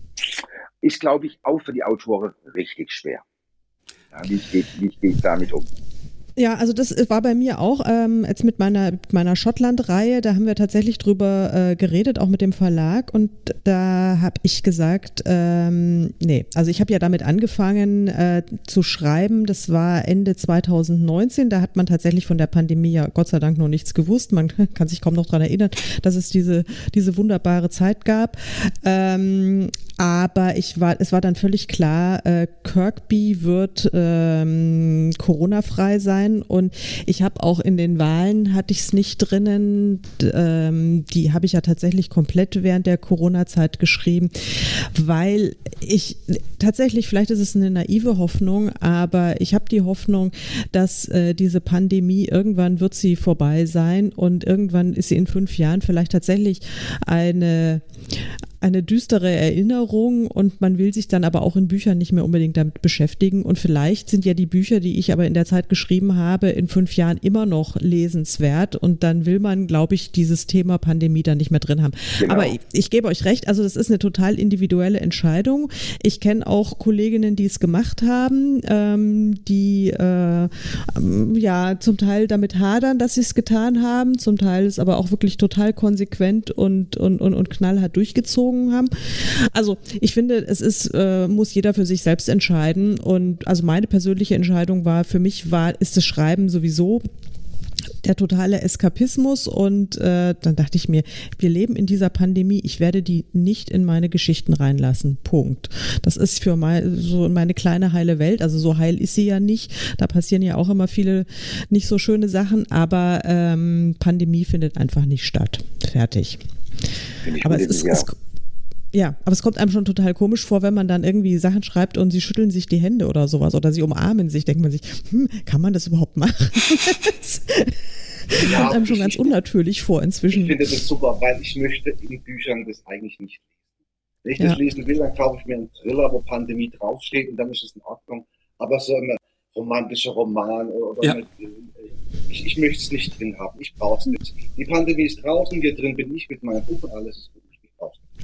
C: ist, glaube ich, auch für die Autoren richtig schwer. Ja, wie, geht, wie geht damit um?
A: Ja, also das war bei mir auch ähm, jetzt mit meiner, meiner Schottland-Reihe, da haben wir tatsächlich drüber äh, geredet, auch mit dem Verlag. Und da habe ich gesagt, ähm, nee, also ich habe ja damit angefangen äh, zu schreiben, das war Ende 2019, da hat man tatsächlich von der Pandemie ja Gott sei Dank noch nichts gewusst, man kann sich kaum noch daran erinnern, dass es diese, diese wunderbare Zeit gab, ähm, aber ich war, es war dann völlig klar, äh, Kirkby wird ähm, Corona-frei sein und ich habe auch in den Wahlen hatte ich es nicht drinnen. Ähm, die habe ich ja tatsächlich komplett während der Corona-Zeit geschrieben, weil ich tatsächlich, vielleicht ist es eine naive Hoffnung, aber ich habe die Hoffnung, dass äh, diese Pandemie irgendwann wird sie vorbei sein und irgendwann ist sie in fünf Jahren vielleicht tatsächlich eine eine düstere Erinnerung und man will sich dann aber auch in Büchern nicht mehr unbedingt damit beschäftigen. Und vielleicht sind ja die Bücher, die ich aber in der Zeit geschrieben habe, in fünf Jahren immer noch lesenswert und dann will man, glaube ich, dieses Thema Pandemie dann nicht mehr drin haben. Genau. Aber ich, ich gebe euch recht, also das ist eine total individuelle Entscheidung. Ich kenne auch Kolleginnen, die es gemacht haben, ähm, die äh, ja zum Teil damit hadern, dass sie es getan haben, zum Teil ist aber auch wirklich total konsequent und, und, und, und knallhart durchgezogen haben. Also ich finde, es ist, äh, muss jeder für sich selbst entscheiden. Und also meine persönliche Entscheidung war, für mich war, ist das Schreiben sowieso der totale Eskapismus und äh, dann dachte ich mir, wir leben in dieser Pandemie, ich werde die nicht in meine Geschichten reinlassen. Punkt. Das ist für mal so meine kleine heile Welt, also so heil ist sie ja nicht. Da passieren ja auch immer viele nicht so schöne Sachen, aber ähm, Pandemie findet einfach nicht statt. Fertig. Aber es ist, es, ja, aber es kommt einem schon total komisch vor, wenn man dann irgendwie Sachen schreibt und sie schütteln sich die Hände oder sowas oder sie umarmen sich, denkt man sich, hm, kann man das überhaupt machen? das ja, kommt einem schon ich, ganz unnatürlich vor inzwischen.
D: Ich finde das super, weil ich möchte in Büchern das eigentlich nicht lesen. Wenn ich das lesen will, dann kaufe ich mir einen Thriller, wo Pandemie draufsteht und dann ist es in Ordnung. Aber so ein romantischer Roman oder ja. mit, ich, ich möchte es nicht drin haben. Ich brauche es nicht. Die Pandemie ist draußen, hier drin bin ich mit meinem Buch und alles ist gut.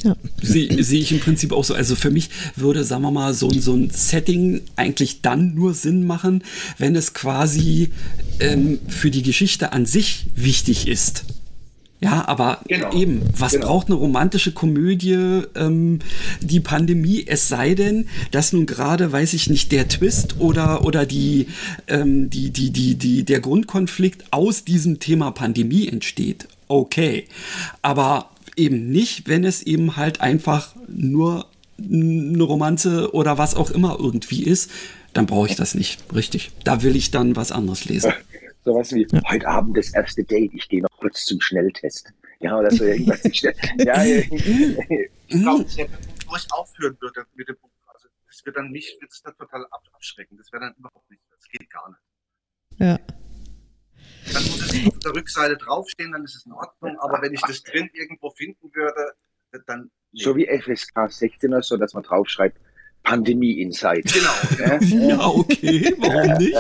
B: Ja. Sehe seh ich im Prinzip auch so. Also für mich würde, sagen wir mal, so, so ein Setting eigentlich dann nur Sinn machen, wenn es quasi ähm, für die Geschichte an sich wichtig ist. Ja, aber genau. eben, was genau. braucht eine romantische Komödie, ähm, die Pandemie, es sei denn, dass nun gerade, weiß ich nicht, der Twist oder, oder die, ähm, die, die, die, die, der Grundkonflikt aus diesem Thema Pandemie entsteht. Okay. Aber eben nicht, wenn es eben halt einfach nur eine Romanze oder was auch immer irgendwie ist, dann brauche ich das nicht. Richtig. Da will ich dann was anderes lesen.
C: Sowas wie, ja. heute Abend das erste Date, ich gehe noch kurz zum Schnelltest. Ja, oder so irgendwas. ja,
D: ich glaube, wo ich aufhören würde mit dem Buch, also das wird dann mich, wird es dann total abschrecken. Das wäre dann überhaupt nicht, das geht gar nicht.
A: Ja.
D: Dann muss es auf der Rückseite draufstehen, dann ist es in Ordnung, aber wenn ich das drin irgendwo finden würde, dann.
C: Nee. So wie FSK 16 oder so, dass man draufschreibt, Pandemie Insight.
B: Genau. ja, okay, warum nicht?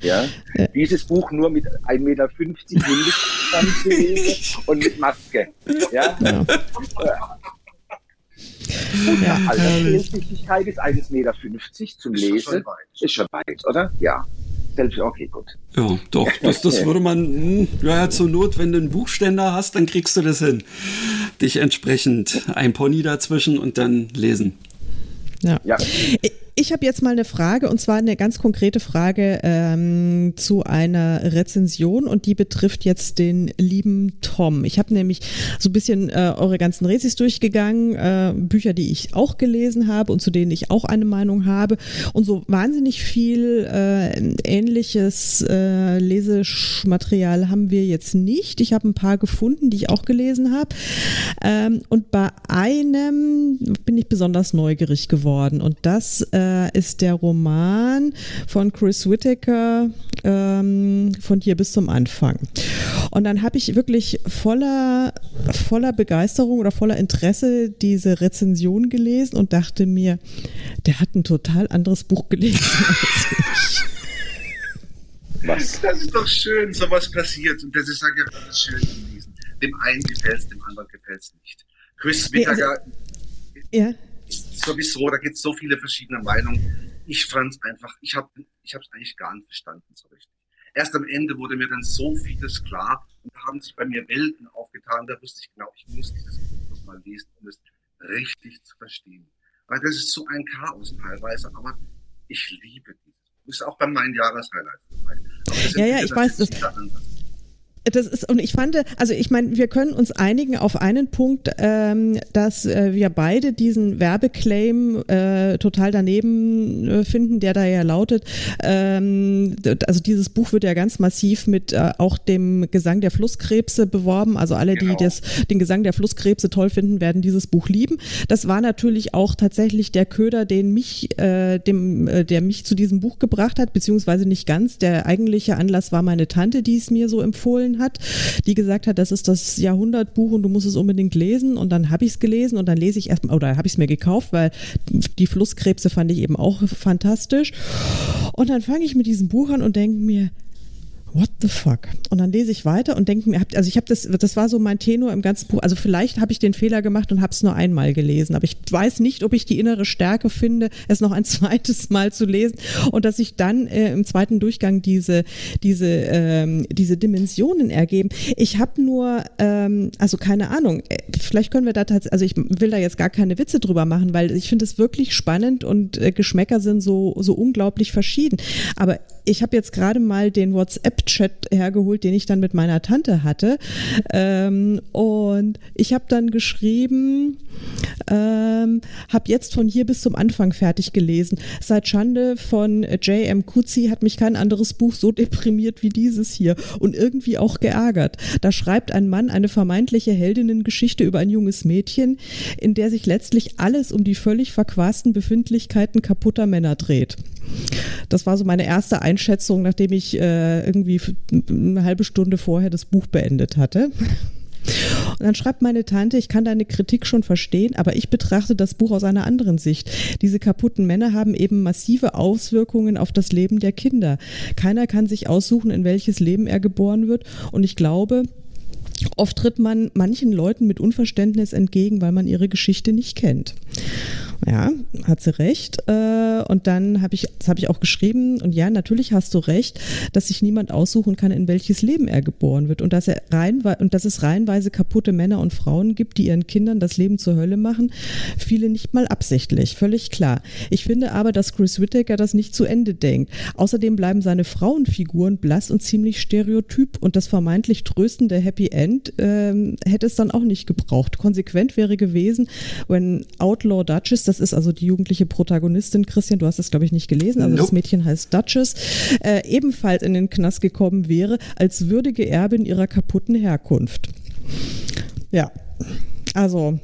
C: Ja? ja? Dieses Buch nur mit 1,50 Meter Mindestdistanz und mit Maske. Ja? ja. Ja, Altersdienstlichkeit ist 1,50 Meter zum Lesen. Ist schon, ist schon weit, oder? Ja. Selbst, okay, gut.
B: Ja, doch, das, das würde man, hm, ja, zur Not, wenn du einen Buchständer hast, dann kriegst du das hin. Dich entsprechend ein Pony dazwischen und dann lesen.
A: Ja. ja. Ich habe jetzt mal eine Frage und zwar eine ganz konkrete Frage ähm, zu einer Rezension und die betrifft jetzt den lieben Tom. Ich habe nämlich so ein bisschen äh, eure ganzen Rezis durchgegangen, äh, Bücher, die ich auch gelesen habe und zu denen ich auch eine Meinung habe und so wahnsinnig viel äh, ähnliches äh, Lesematerial haben wir jetzt nicht. Ich habe ein paar gefunden, die ich auch gelesen habe ähm, und bei einem bin ich besonders neugierig geworden und das äh, äh, ist der Roman von Chris Whittaker ähm, von hier bis zum Anfang. Und dann habe ich wirklich voller, voller Begeisterung oder voller Interesse diese Rezension gelesen und dachte mir, der hat ein total anderes Buch gelesen als ich.
D: Was? Das ist doch schön, sowas passiert. Und das ist ja gerade schön gewesen. Dem einen gefällt es, dem anderen gefällt es nicht. Chris Whittaker. Ja. Also, ja sowieso, da gibt es so viele verschiedene Meinungen. Ich fand es einfach, ich habe ich es eigentlich gar nicht verstanden so richtig. Erst am Ende wurde mir dann so vieles klar und da haben sich bei mir Welten aufgetan. Da wusste ich genau, ich muss dieses Buch mal lesen, um es richtig zu verstehen. Weil das ist so ein Chaos teilweise, aber ich liebe dieses Buch. Das ist auch bei meinen Jahreshighlights dabei.
A: Ja, ja, ich weiß, das, das ist, und ich fand, also ich meine, wir können uns einigen auf einen Punkt, ähm, dass äh, wir beide diesen Werbeclaim äh, total daneben äh, finden, der da ja lautet, ähm, also dieses Buch wird ja ganz massiv mit äh, auch dem Gesang der Flusskrebse beworben. Also alle, genau. die das, den Gesang der Flusskrebse toll finden, werden dieses Buch lieben. Das war natürlich auch tatsächlich der Köder, den mich, äh, dem, äh, der mich zu diesem Buch gebracht hat, beziehungsweise nicht ganz. Der eigentliche Anlass war meine Tante, die es mir so empfohlen empfohlen hat, die gesagt hat, das ist das Jahrhundertbuch und du musst es unbedingt lesen. Und dann habe ich es gelesen und dann lese ich erstmal, oder habe ich es mir gekauft, weil die Flusskrebse fand ich eben auch fantastisch. Und dann fange ich mit diesem Buch an und denke mir, what the fuck? Und dann lese ich weiter und denke mir, also ich habe das, das war so mein Tenor im ganzen Buch. Also vielleicht habe ich den Fehler gemacht und habe es nur einmal gelesen, aber ich weiß nicht, ob ich die innere Stärke finde, es noch ein zweites Mal zu lesen und dass sich dann äh, im zweiten Durchgang diese diese ähm, diese Dimensionen ergeben. Ich habe nur, ähm, also keine Ahnung, äh, vielleicht können wir da tatsächlich, also ich will da jetzt gar keine Witze drüber machen, weil ich finde es wirklich spannend und äh, Geschmäcker sind so so unglaublich verschieden. Aber ich habe jetzt gerade mal den WhatsApp-Chat hergeholt, den ich dann mit meiner Tante hatte. Ähm, und ich habe dann geschrieben, ähm, habe jetzt von hier bis zum Anfang fertig gelesen. Seit Schande von J.M. Kutzi hat mich kein anderes Buch so deprimiert wie dieses hier und irgendwie auch geärgert. Da schreibt ein Mann eine vermeintliche Heldinnengeschichte über ein junges Mädchen, in der sich letztlich alles um die völlig verquasten Befindlichkeiten kaputter Männer dreht. Das war so meine erste Einschätzung, nachdem ich äh, irgendwie eine halbe Stunde vorher das Buch beendet hatte. Und dann schreibt meine Tante, ich kann deine Kritik schon verstehen, aber ich betrachte das Buch aus einer anderen Sicht. Diese kaputten Männer haben eben massive Auswirkungen auf das Leben der Kinder. Keiner kann sich aussuchen, in welches Leben er geboren wird. Und ich glaube, Oft tritt man manchen Leuten mit Unverständnis entgegen, weil man ihre Geschichte nicht kennt. Ja, hat sie recht. Äh, und dann habe ich, das habe ich auch geschrieben, und ja, natürlich hast du recht, dass sich niemand aussuchen kann, in welches Leben er geboren wird. Und dass er rein, und dass es reihenweise kaputte Männer und Frauen gibt, die ihren Kindern das Leben zur Hölle machen. Viele nicht mal absichtlich, völlig klar. Ich finde aber, dass Chris Whittaker das nicht zu Ende denkt. Außerdem bleiben seine Frauenfiguren blass und ziemlich stereotyp und das vermeintlich tröstende Happy End äh, hätte es dann auch nicht gebraucht. Konsequent wäre gewesen, wenn Outlaw Duchess, das ist also die jugendliche Protagonistin, Christian, du hast es glaube ich nicht gelesen, also nope. das Mädchen heißt Duchess, äh, ebenfalls in den Knast gekommen wäre, als würdige Erbin ihrer kaputten Herkunft. Ja, also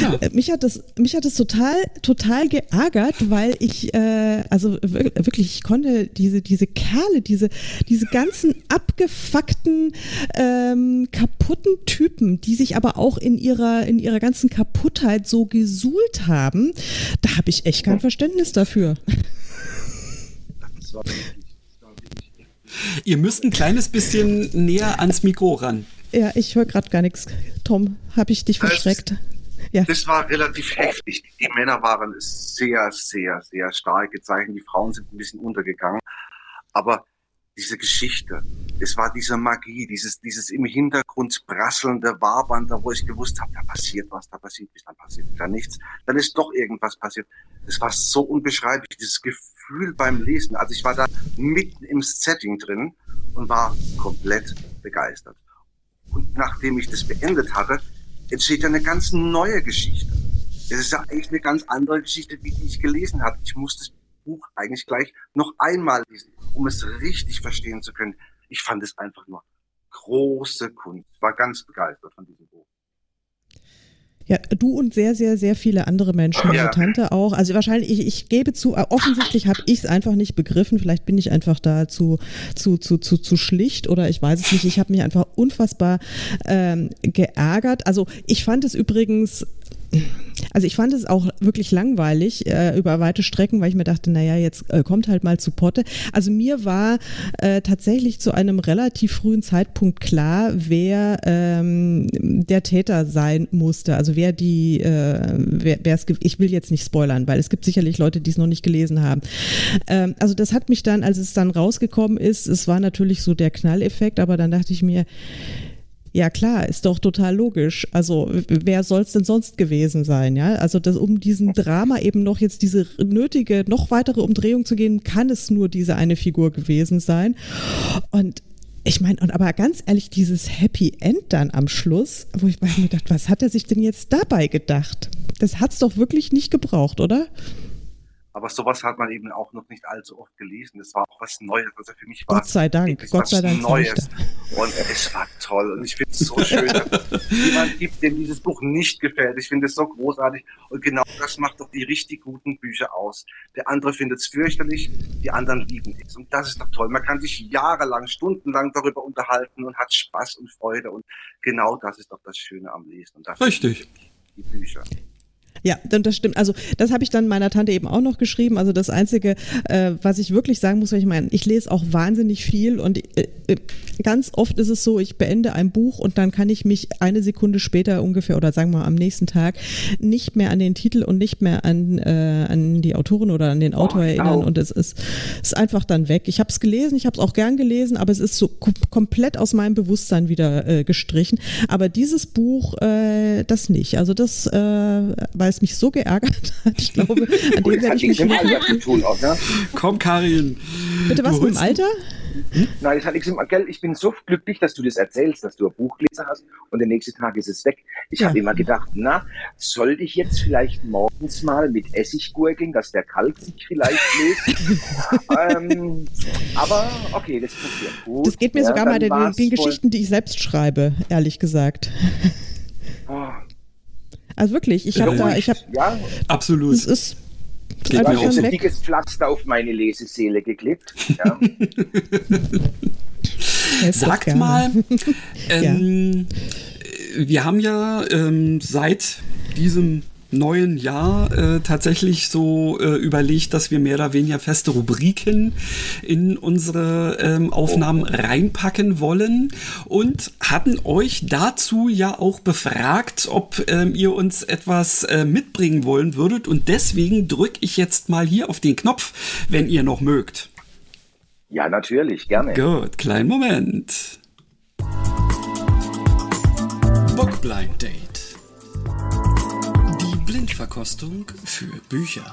A: ja. Mich hat das, mich hat das total, total geärgert, weil ich, äh, also wirklich, ich konnte diese, diese Kerle, diese, diese ganzen abgefuckten, ähm, kaputten Typen, die sich aber auch in ihrer, in ihrer ganzen Kaputtheit so gesuhlt haben, da habe ich echt kein Verständnis dafür.
B: Ihr müsst ein kleines bisschen näher ans Mikro ran.
A: Ja, ich höre gerade gar nichts. Tom, habe ich dich verschreckt?
D: Ja. Das war relativ heftig. Die Männer waren sehr, sehr, sehr stark gezeichnet. Die Frauen sind ein bisschen untergegangen. Aber diese Geschichte, es war diese Magie, dieses, dieses im Hintergrund prasselnde Wabern, da wo ich gewusst habe, da passiert was, da passiert nichts, dann passiert da nichts, dann ist doch irgendwas passiert. Es war so unbeschreiblich, dieses Gefühl beim Lesen. Also ich war da mitten im Setting drin und war komplett begeistert. Und nachdem ich das beendet hatte, entsteht eine ganz neue Geschichte. Es ist ja eigentlich eine ganz andere Geschichte, wie die ich gelesen habe. Ich muss das Buch eigentlich gleich noch einmal lesen, um es richtig verstehen zu können. Ich fand es einfach nur große Kunst. Ich war ganz begeistert von diesem Buch.
A: Ja, du und sehr, sehr, sehr viele andere Menschen, meine ja. Tante auch. Also wahrscheinlich, ich, ich gebe zu, äh, offensichtlich habe ich es einfach nicht begriffen. Vielleicht bin ich einfach da zu, zu, zu, zu, zu schlicht oder ich weiß es nicht. Ich habe mich einfach unfassbar ähm, geärgert. Also ich fand es übrigens also ich fand es auch wirklich langweilig äh, über weite Strecken, weil ich mir dachte, naja, jetzt äh, kommt halt mal zu Potte. Also mir war äh, tatsächlich zu einem relativ frühen Zeitpunkt klar, wer ähm, der Täter sein musste. Also wer die, äh, wer, es ich will jetzt nicht spoilern, weil es gibt sicherlich Leute, die es noch nicht gelesen haben. Ähm, also das hat mich dann, als es dann rausgekommen ist, es war natürlich so der Knalleffekt, aber dann dachte ich mir, ja klar, ist doch total logisch. Also wer soll es denn sonst gewesen sein? Ja, also das, um diesem Drama eben noch jetzt diese nötige, noch weitere Umdrehung zu gehen, kann es nur diese eine Figur gewesen sein. Und ich meine, und aber ganz ehrlich, dieses Happy End dann am Schluss, wo ich mir gedacht, was hat er sich denn jetzt dabei gedacht? Das hat's doch wirklich nicht gebraucht, oder?
D: Aber sowas hat man eben auch noch nicht allzu oft gelesen. Das war auch was Neues. Also für mich war
A: Gott sei Dank,
D: Gott
A: sei Dank
D: Neues. Und es war toll. Und ich finde es so schön, dass es jemand gibt, dem dieses Buch nicht gefällt. Ich finde es so großartig. Und genau das macht doch die richtig guten Bücher aus. Der andere findet es fürchterlich, die anderen lieben es. Und das ist doch toll. Man kann sich jahrelang, stundenlang darüber unterhalten und hat Spaß und Freude. Und genau das ist doch das Schöne am Lesen. Und das
B: Richtig.
D: Die Bücher.
A: Ja, das stimmt. Also das habe ich dann meiner Tante eben auch noch geschrieben. Also das Einzige, äh, was ich wirklich sagen muss, weil ich meine, ich lese auch wahnsinnig viel und äh, äh, ganz oft ist es so, ich beende ein Buch und dann kann ich mich eine Sekunde später ungefähr oder sagen wir mal am nächsten Tag nicht mehr an den Titel und nicht mehr an, äh, an die Autorin oder an den Autor oh, erinnern und es ist, ist einfach dann weg. Ich habe es gelesen, ich habe es auch gern gelesen, aber es ist so komplett aus meinem Bewusstsein wieder äh, gestrichen. Aber dieses Buch, äh, das nicht. Also das, weil es mich so geärgert hat. Ich glaube, an dem werde ich mich nicht
B: mehr tun auch, ne? Komm, Karin.
A: Bitte was mit dem Alter?
C: Hm? Nein, das hat nichts mit gell, Ich bin so glücklich, dass du das erzählst, dass du ein Buch gelesen hast und der nächste Tag ist es weg. Ich ja. habe immer gedacht, na, sollte ich jetzt vielleicht morgens mal mit Essig gurgeln, dass der Kalk sich vielleicht löst? ähm, aber okay, das passiert
A: gut. Das geht mir ja, sogar mal den, den Geschichten, die ich selbst schreibe, ehrlich gesagt. Oh. Also wirklich, ich habe da, ich habe.
B: Ja, absolut.
A: Es ist
C: Geht mir auch so. ein dickes Pflaster auf meine Leseseele geklebt. Ja.
B: Sagt mal, ähm, ja. wir haben ja ähm, seit diesem neuen Jahr äh, tatsächlich so äh, überlegt, dass wir mehr oder weniger feste Rubriken in unsere ähm, Aufnahmen reinpacken wollen und hatten euch dazu ja auch befragt, ob ähm, ihr uns etwas äh, mitbringen wollen würdet und deswegen drücke ich jetzt mal hier auf den Knopf, wenn ihr noch mögt.
C: Ja, natürlich, gerne.
B: Gut, kleinen Moment. Book Blind Date. Blindverkostung für Bücher.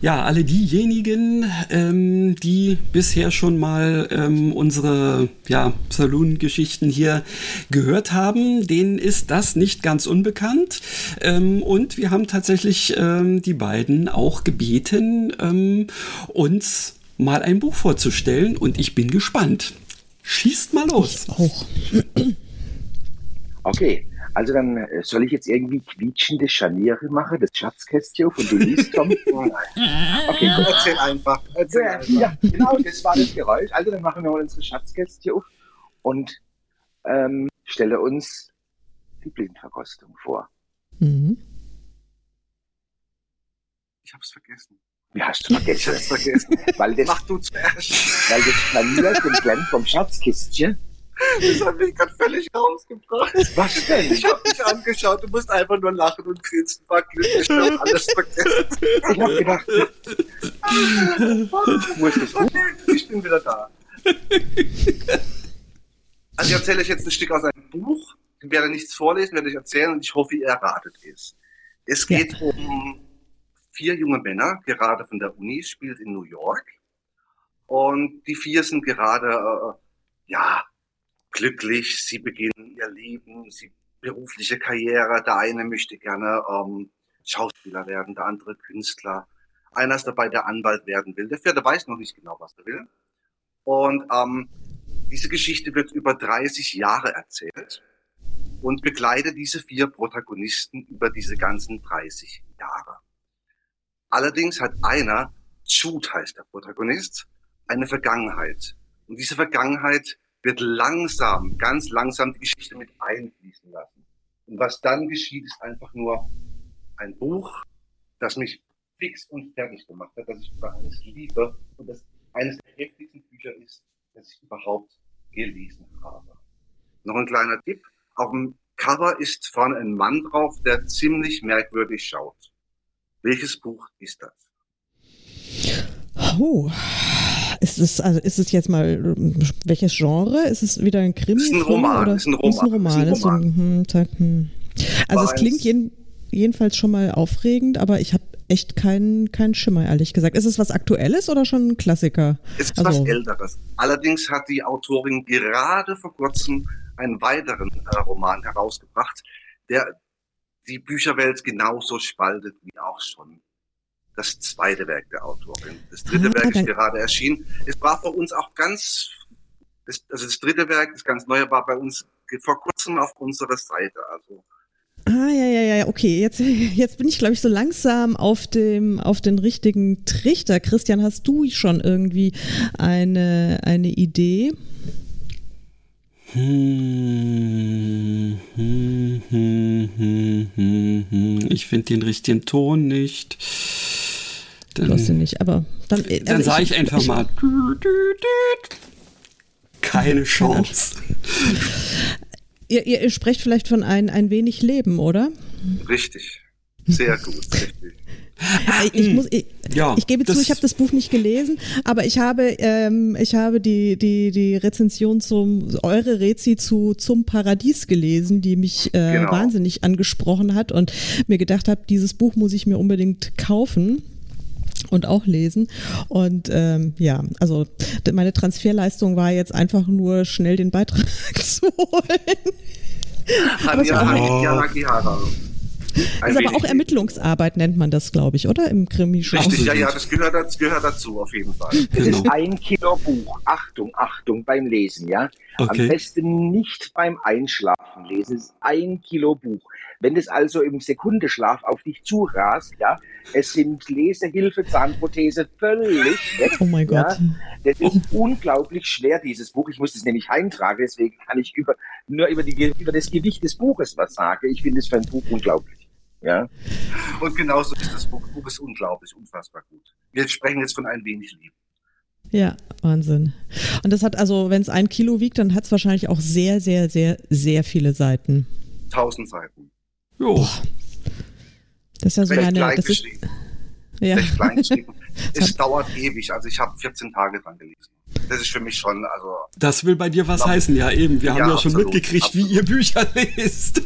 B: Ja, alle diejenigen, ähm, die bisher schon mal ähm, unsere ja, Saloon-Geschichten hier gehört haben, denen ist das nicht ganz unbekannt. Ähm, und wir haben tatsächlich ähm, die beiden auch gebeten, ähm, uns mal ein Buch vorzustellen. Und ich bin gespannt. Schießt mal los.
A: Ich auch.
C: Okay. Also dann äh, soll ich jetzt irgendwie quietschende Scharniere machen, das Schatzkästchen von du liest, Tom?
D: okay, gut, erzähl einfach. Erzähl
C: ja,
D: einfach.
C: ja, genau, das war das Geräusch. Also dann machen wir mal unsere Schatzkästchen auf und ähm, stelle uns die Blindverkostung vor.
A: Mhm.
D: Ich hab's vergessen.
C: Wie hast du
D: Ich
C: vergessen? weil das,
D: Mach du zuerst.
C: weil das Scharnier dem vom Schatzkistchen.
D: Das hat mich gerade völlig rausgebracht.
C: Was denn?
D: Ich hab dich angeschaut, du musst einfach nur lachen und grinsen. War glücklich, ich hab alles vergessen.
C: Ich hab gedacht, wo ist das?
D: Okay, ich bin wieder da. Also ich erzähle euch jetzt ein Stück aus einem Buch. Ich werde nichts vorlesen, werde ich erzählen und ich hoffe, ihr erratet es. Es geht um vier junge Männer, gerade von der Uni, spielt in New York. Und die vier sind gerade, äh, ja, glücklich. Sie beginnen ihr Leben, sie berufliche Karriere. Der eine möchte gerne ähm, Schauspieler werden, der andere Künstler. Einer ist dabei, der Anwalt werden will. Der vierte weiß noch nicht genau, was er will. Und ähm, diese Geschichte wird über 30 Jahre erzählt und begleitet diese vier Protagonisten über diese ganzen 30 Jahre. Allerdings hat einer, Jude heißt der Protagonist, eine Vergangenheit. Und diese Vergangenheit wird langsam, ganz langsam die Geschichte mit einfließen lassen. Und was dann geschieht, ist einfach nur ein Buch, das mich fix und fertig gemacht hat, das ich über alles liebe und das eines der heftigsten Bücher ist, das ich überhaupt gelesen habe. Noch ein kleiner Tipp. Auf dem Cover ist vorne ein Mann drauf, der ziemlich merkwürdig schaut. Welches Buch ist das?
A: Oh. Ist es, also ist es jetzt mal welches Genre? Ist es wieder ein Krimi?
D: Ist ein Roman,
A: Oder?
D: ist ein Roman,
A: Ist ein Roman.
D: ist ein
A: Ist so ein, hm, hm. Also es klingt jeden, jedenfalls schon mal aufregend, aber ich habe echt keinen keinen Schimmer, ehrlich gesagt. Ist es was Aktuelles oder schon ein Klassiker?
D: Es ist
A: Also-
D: was Älteres. Allerdings hat die Autorin gerade vor kurzem einen weiteren äh, Roman herausgebracht, der die Bücherwelt genauso spaltet wie auch schon das zweite Werk der Autorin. Das dritte
A: Ah,
D: Werk ist gerade erschienen. Es war für uns auch ganz, das, also das dritte Werk, das ganz neue, war bei uns vor kurzem auf unserer Seite. Also
A: Ah, ja, ja, ja, okay. Jetzt, jetzt bin ich, glaube ich, so langsam auf dem, auf den richtigen Trichter. Christian, hast du schon irgendwie eine, eine Idee?
B: Hm, hm, hm, hm, hm, hm. Ich finde den richtigen Ton nicht.
A: Du hast ihn nicht, aber dann,
B: Dann
A: also
B: sage ich, einfach mal. Keine Chance.
A: Ihr, ihr, ihr sprecht vielleicht von ein, ein wenig Leben, oder?
D: richtig. Sehr gut, richtig.
A: Äh, ich, muss, ich,
B: Ja,
A: ich gebe zu, ich habe das Buch nicht gelesen, aber ich habe, ähm, ich habe die, die, die Rezension zum, eure Rezi zu Zum Paradies gelesen, die mich äh,
D: Genau.
A: wahnsinnig angesprochen hat und mir gedacht habe, dieses Buch muss ich mir unbedingt kaufen und auch lesen. Und ähm, ja, also meine Transferleistung war jetzt einfach nur schnell den Beitrag zu holen. Aber es
D: Hanya
A: war- Ist aber auch Ermittlungsarbeit nennt man das, glaube ich, oder? Im krimi
D: Richtig, ja, ja, das gehört, das gehört dazu auf jeden Fall.
C: Das
B: Genau.
C: ist ein Kilo Buch. Achtung, Achtung beim Lesen, ja. Okay. Am besten nicht beim Einschlafen lesen. Es ist ein Kilo Buch. Wenn es also im Sekundeschlaf auf dich zurast, ja, es sind Lesehilfe, Zahnprothese völlig weg.
A: Oh mein Gott.
C: Ja. Das ist oh. unglaublich schwer, dieses Buch. Ich muss es nämlich heimtragen, deswegen kann ich über, nur über, die, über das Gewicht des Buches was sagen. Ich finde es für ein Buch unglaublich. Ja.
D: Und genauso ist das Buch. Das Buch ist unglaublich, unfassbar gut. Wir sprechen jetzt von ein wenig Liebe.
A: Ja, Wahnsinn. Und das hat also, wenn es ein Kilo wiegt, dann hat es wahrscheinlich auch sehr, sehr, sehr, sehr viele Seiten.
D: Tausend Seiten.
A: Jo. Das ist ja so Recht eine.
D: Das ist, ja. Recht klein geschrieben. es dauert ewig. Also ich habe 14 Tage dran gelesen. Das ist für mich schon, also.
B: Das will bei dir was glaub, heißen, ja eben. Wir ja, haben ja schon absolut, mitgekriegt, absolut. wie ihr Bücher lest.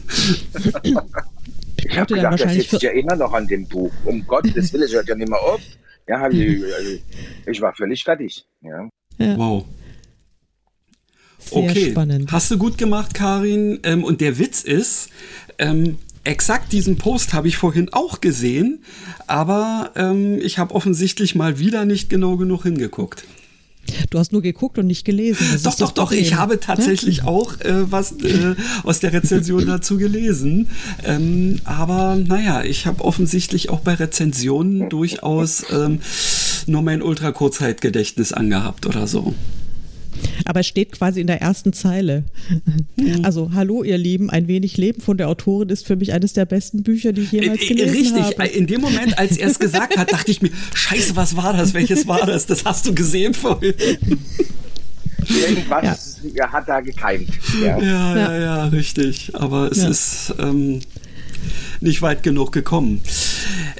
C: ich habe gedacht, das sitzt ja immer noch an dem Buch. Um Gottes Willen, es hört ja nicht mehr auf. Ja, ich, also, ich war völlig fertig. Ja.
B: ja. Wow. Sehr okay, spannend. hast du gut gemacht, Karin. Ähm, und der Witz ist, ähm, exakt diesen Post habe ich vorhin auch gesehen, aber ähm, ich habe offensichtlich mal wieder nicht genau genug hingeguckt.
A: Du hast nur geguckt und nicht gelesen.
B: Das doch, doch, doch. Ich habe tatsächlich ja? auch äh, was äh, aus der Rezension dazu gelesen. Ähm, aber naja, ich habe offensichtlich auch bei Rezensionen durchaus ähm, nur mein Ultrakurzzeitgedächtnis angehabt oder so.
A: Aber es steht quasi in der ersten Zeile. Mhm. Also, hallo ihr Lieben, ein wenig Leben von der Autorin ist für mich eines der besten Bücher, die ich jemals äh, äh, gelesen
B: Richtig.
A: habe.
B: Richtig, in dem Moment, als er es gesagt hat, dachte ich mir, scheiße, was war das? Welches war das? Das hast du gesehen vorhin.
C: Irgendwas ja. hat da gekeimt.
B: Ja, ja, ja, ja richtig. Aber es ja. ist... Ähm, nicht weit genug gekommen.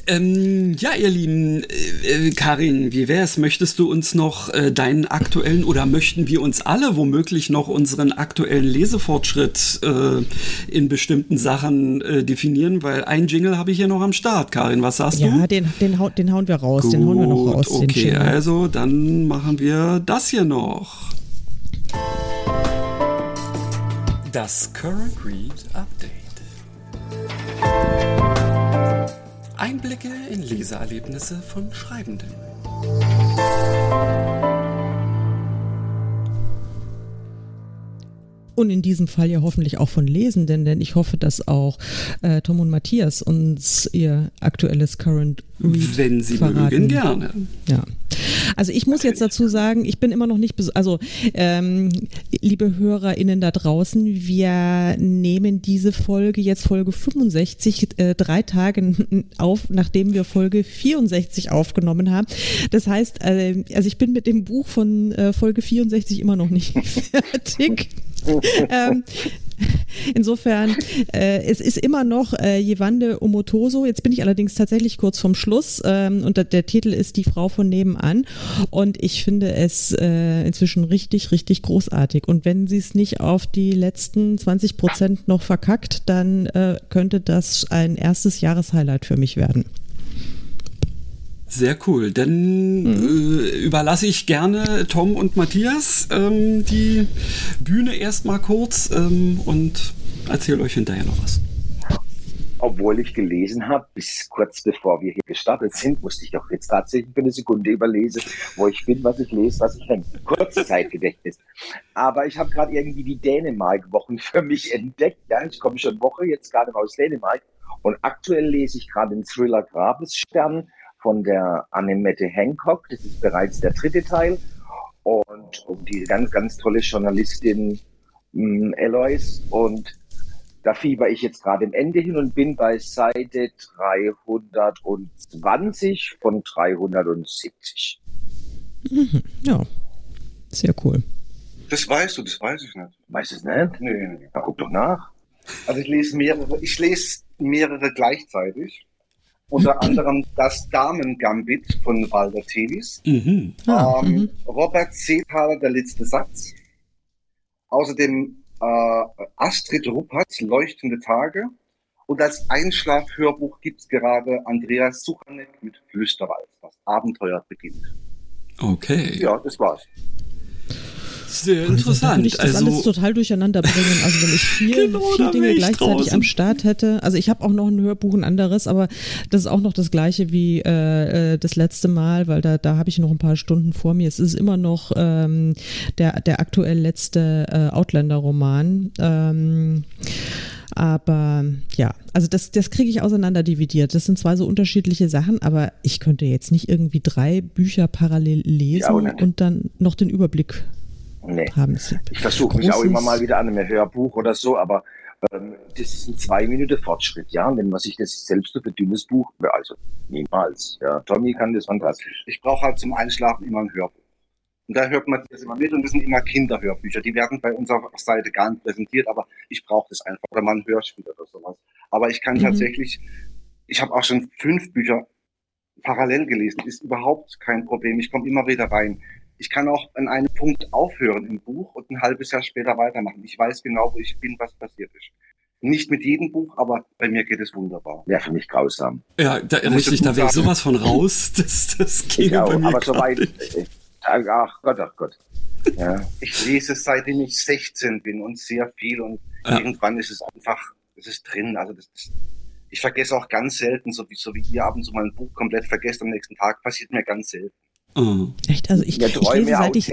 B: Ähm, ja, ihr Lieben, äh, äh, Karin, wie wär's? Möchtest du uns noch äh, deinen aktuellen oder möchten wir uns alle womöglich noch unseren aktuellen Lesefortschritt äh, in bestimmten Sachen äh, definieren? Weil ein Jingle habe ich hier noch am Start. Karin, was sagst
A: ja,
B: du?
A: Ja, den, den, den hauen wir raus. Gut, den hauen wir noch raus.
B: Okay, also dann machen wir das hier noch. Das Current Read Update. Einblicke in Leseerlebnisse von Schreibenden.
A: Und in diesem Fall ja hoffentlich auch von Lesenden, denn ich hoffe, dass auch äh, Tom und Matthias uns ihr aktuelles Current
B: Read Wenn sie verraten. mögen, gerne.
A: Ja. Also ich muss jetzt dazu sagen, ich bin immer noch nicht, also ähm, liebe HörerInnen da draußen, wir nehmen diese Folge jetzt Folge 65 äh, drei Tage auf, nachdem wir Folge 64 aufgenommen haben. Das heißt, äh, also ich bin mit dem Buch von äh, Folge 64 immer noch nicht fertig. ähm, Insofern, äh, es ist immer noch äh, Jewande Omotoso. Jetzt bin ich allerdings tatsächlich kurz vom Schluss ähm, und der, der, Titel ist Die Frau von nebenan. Und ich finde es äh, inzwischen richtig, richtig großartig. Und wenn sie es nicht auf die letzten 20 Prozent noch verkackt, dann äh, könnte das ein erstes Jahreshighlight für mich werden.
B: Sehr cool. Dann mhm. Überlasse ich gerne Tom und Matthias ähm, die Bühne erstmal kurz ähm, und erzähle euch hinterher noch was.
C: Obwohl ich gelesen habe, bis kurz bevor wir hier gestartet sind, musste ich doch jetzt tatsächlich für eine Sekunde überlesen, wo ich bin, was ich lese, was ich denke. Kurzzeitgedächtnis. Aber ich habe gerade irgendwie die Dänemark-Wochen für mich entdeckt. Ja, ich komme schon Woche jetzt gerade aus Dänemark und aktuell lese ich gerade den Thriller Grabesstern von der Annemette Hancock. Das ist bereits der dritte Teil. Und um die ganz, ganz tolle Journalistin ähm, Eloise. Und da fieber ich jetzt gerade im Ende hin und bin bei Seite 320 von 370.
A: Mhm, ja, sehr cool.
D: Das weißt du, das weiß ich nicht.
C: Weißt du es nicht?
D: Nee, nee, nee.
C: Na, guck doch nach.
D: Also ich lese mehrere, ich lese mehrere gleichzeitig unter anderem das Damen-Gambit von Walter Tevis, mhm. Ah, ähm, mhm. Robert Seethaler, Der letzte Satz, außerdem äh, Astrid Rupperts Leuchtende Tage und als Einschlafhörbuch gibt es gerade Andreas Suchanek mit Flüsterwald, das Abenteuer beginnt.
B: Okay.
D: Ja, das war's.
B: Sehr interessant. Würde
A: ich das also, alles total durcheinander bringen. Also wenn ich vier, genau, vier Dinge gleichzeitig draußen. am Start hätte. Also ich habe auch noch ein Hörbuch, ein anderes, aber das ist auch noch das gleiche wie äh, äh, das letzte Mal, weil da, da habe ich noch ein paar Stunden vor mir. Es ist immer noch ähm, der, der aktuell letzte äh, Outlander-Roman. Ähm, aber ja, also das, das kriege ich auseinanderdividiert. Das sind zwei so unterschiedliche Sachen, aber ich könnte jetzt nicht irgendwie drei Bücher parallel lesen und dann noch den Überblick nee. haben.
C: Ich versuche mich auch immer mal wieder an einem Hörbuch oder so, aber ähm, das ist ein zwei Minuten Fortschritt, ja. Und wenn man sich das selbst so für dünnes Buch, also niemals, ja. Tommy kann das fantastisch.
D: Ich brauche halt zum Einschlafen immer ein Hörbuch. Und da hört man das immer mit und das sind immer Kinderhörbücher. Die werden bei unserer Seite gar nicht präsentiert, aber ich brauche das einfach. Oder mal ein Hörspiel oder sowas. Aber ich kann mhm. tatsächlich, ich habe auch schon fünf Bücher parallel gelesen. Ist überhaupt kein Problem. Ich komme immer wieder rein. Ich kann auch an einem Punkt aufhören im Buch und ein halbes Jahr später weitermachen. Ich weiß genau, wo ich bin, was passiert ist. Nicht mit jedem Buch, aber bei mir geht es wunderbar.
C: Ja, für mich grausam.
B: Ja, da, richtig, da wäre ich sowas von raus. Das, das
C: geht bei mir Aber soweit, ach Gott, ach Gott.
D: Ja. Ich lese seitdem ich 16 bin und sehr viel und ja. irgendwann ist es einfach, es ist drin. Also das, das, ich vergesse auch ganz selten, so wie, so wie ihr abends so mal ein Buch komplett vergesst am nächsten Tag, passiert mir ganz selten.
A: Oh. Echt? Also ich, ja, ich lese seit ich,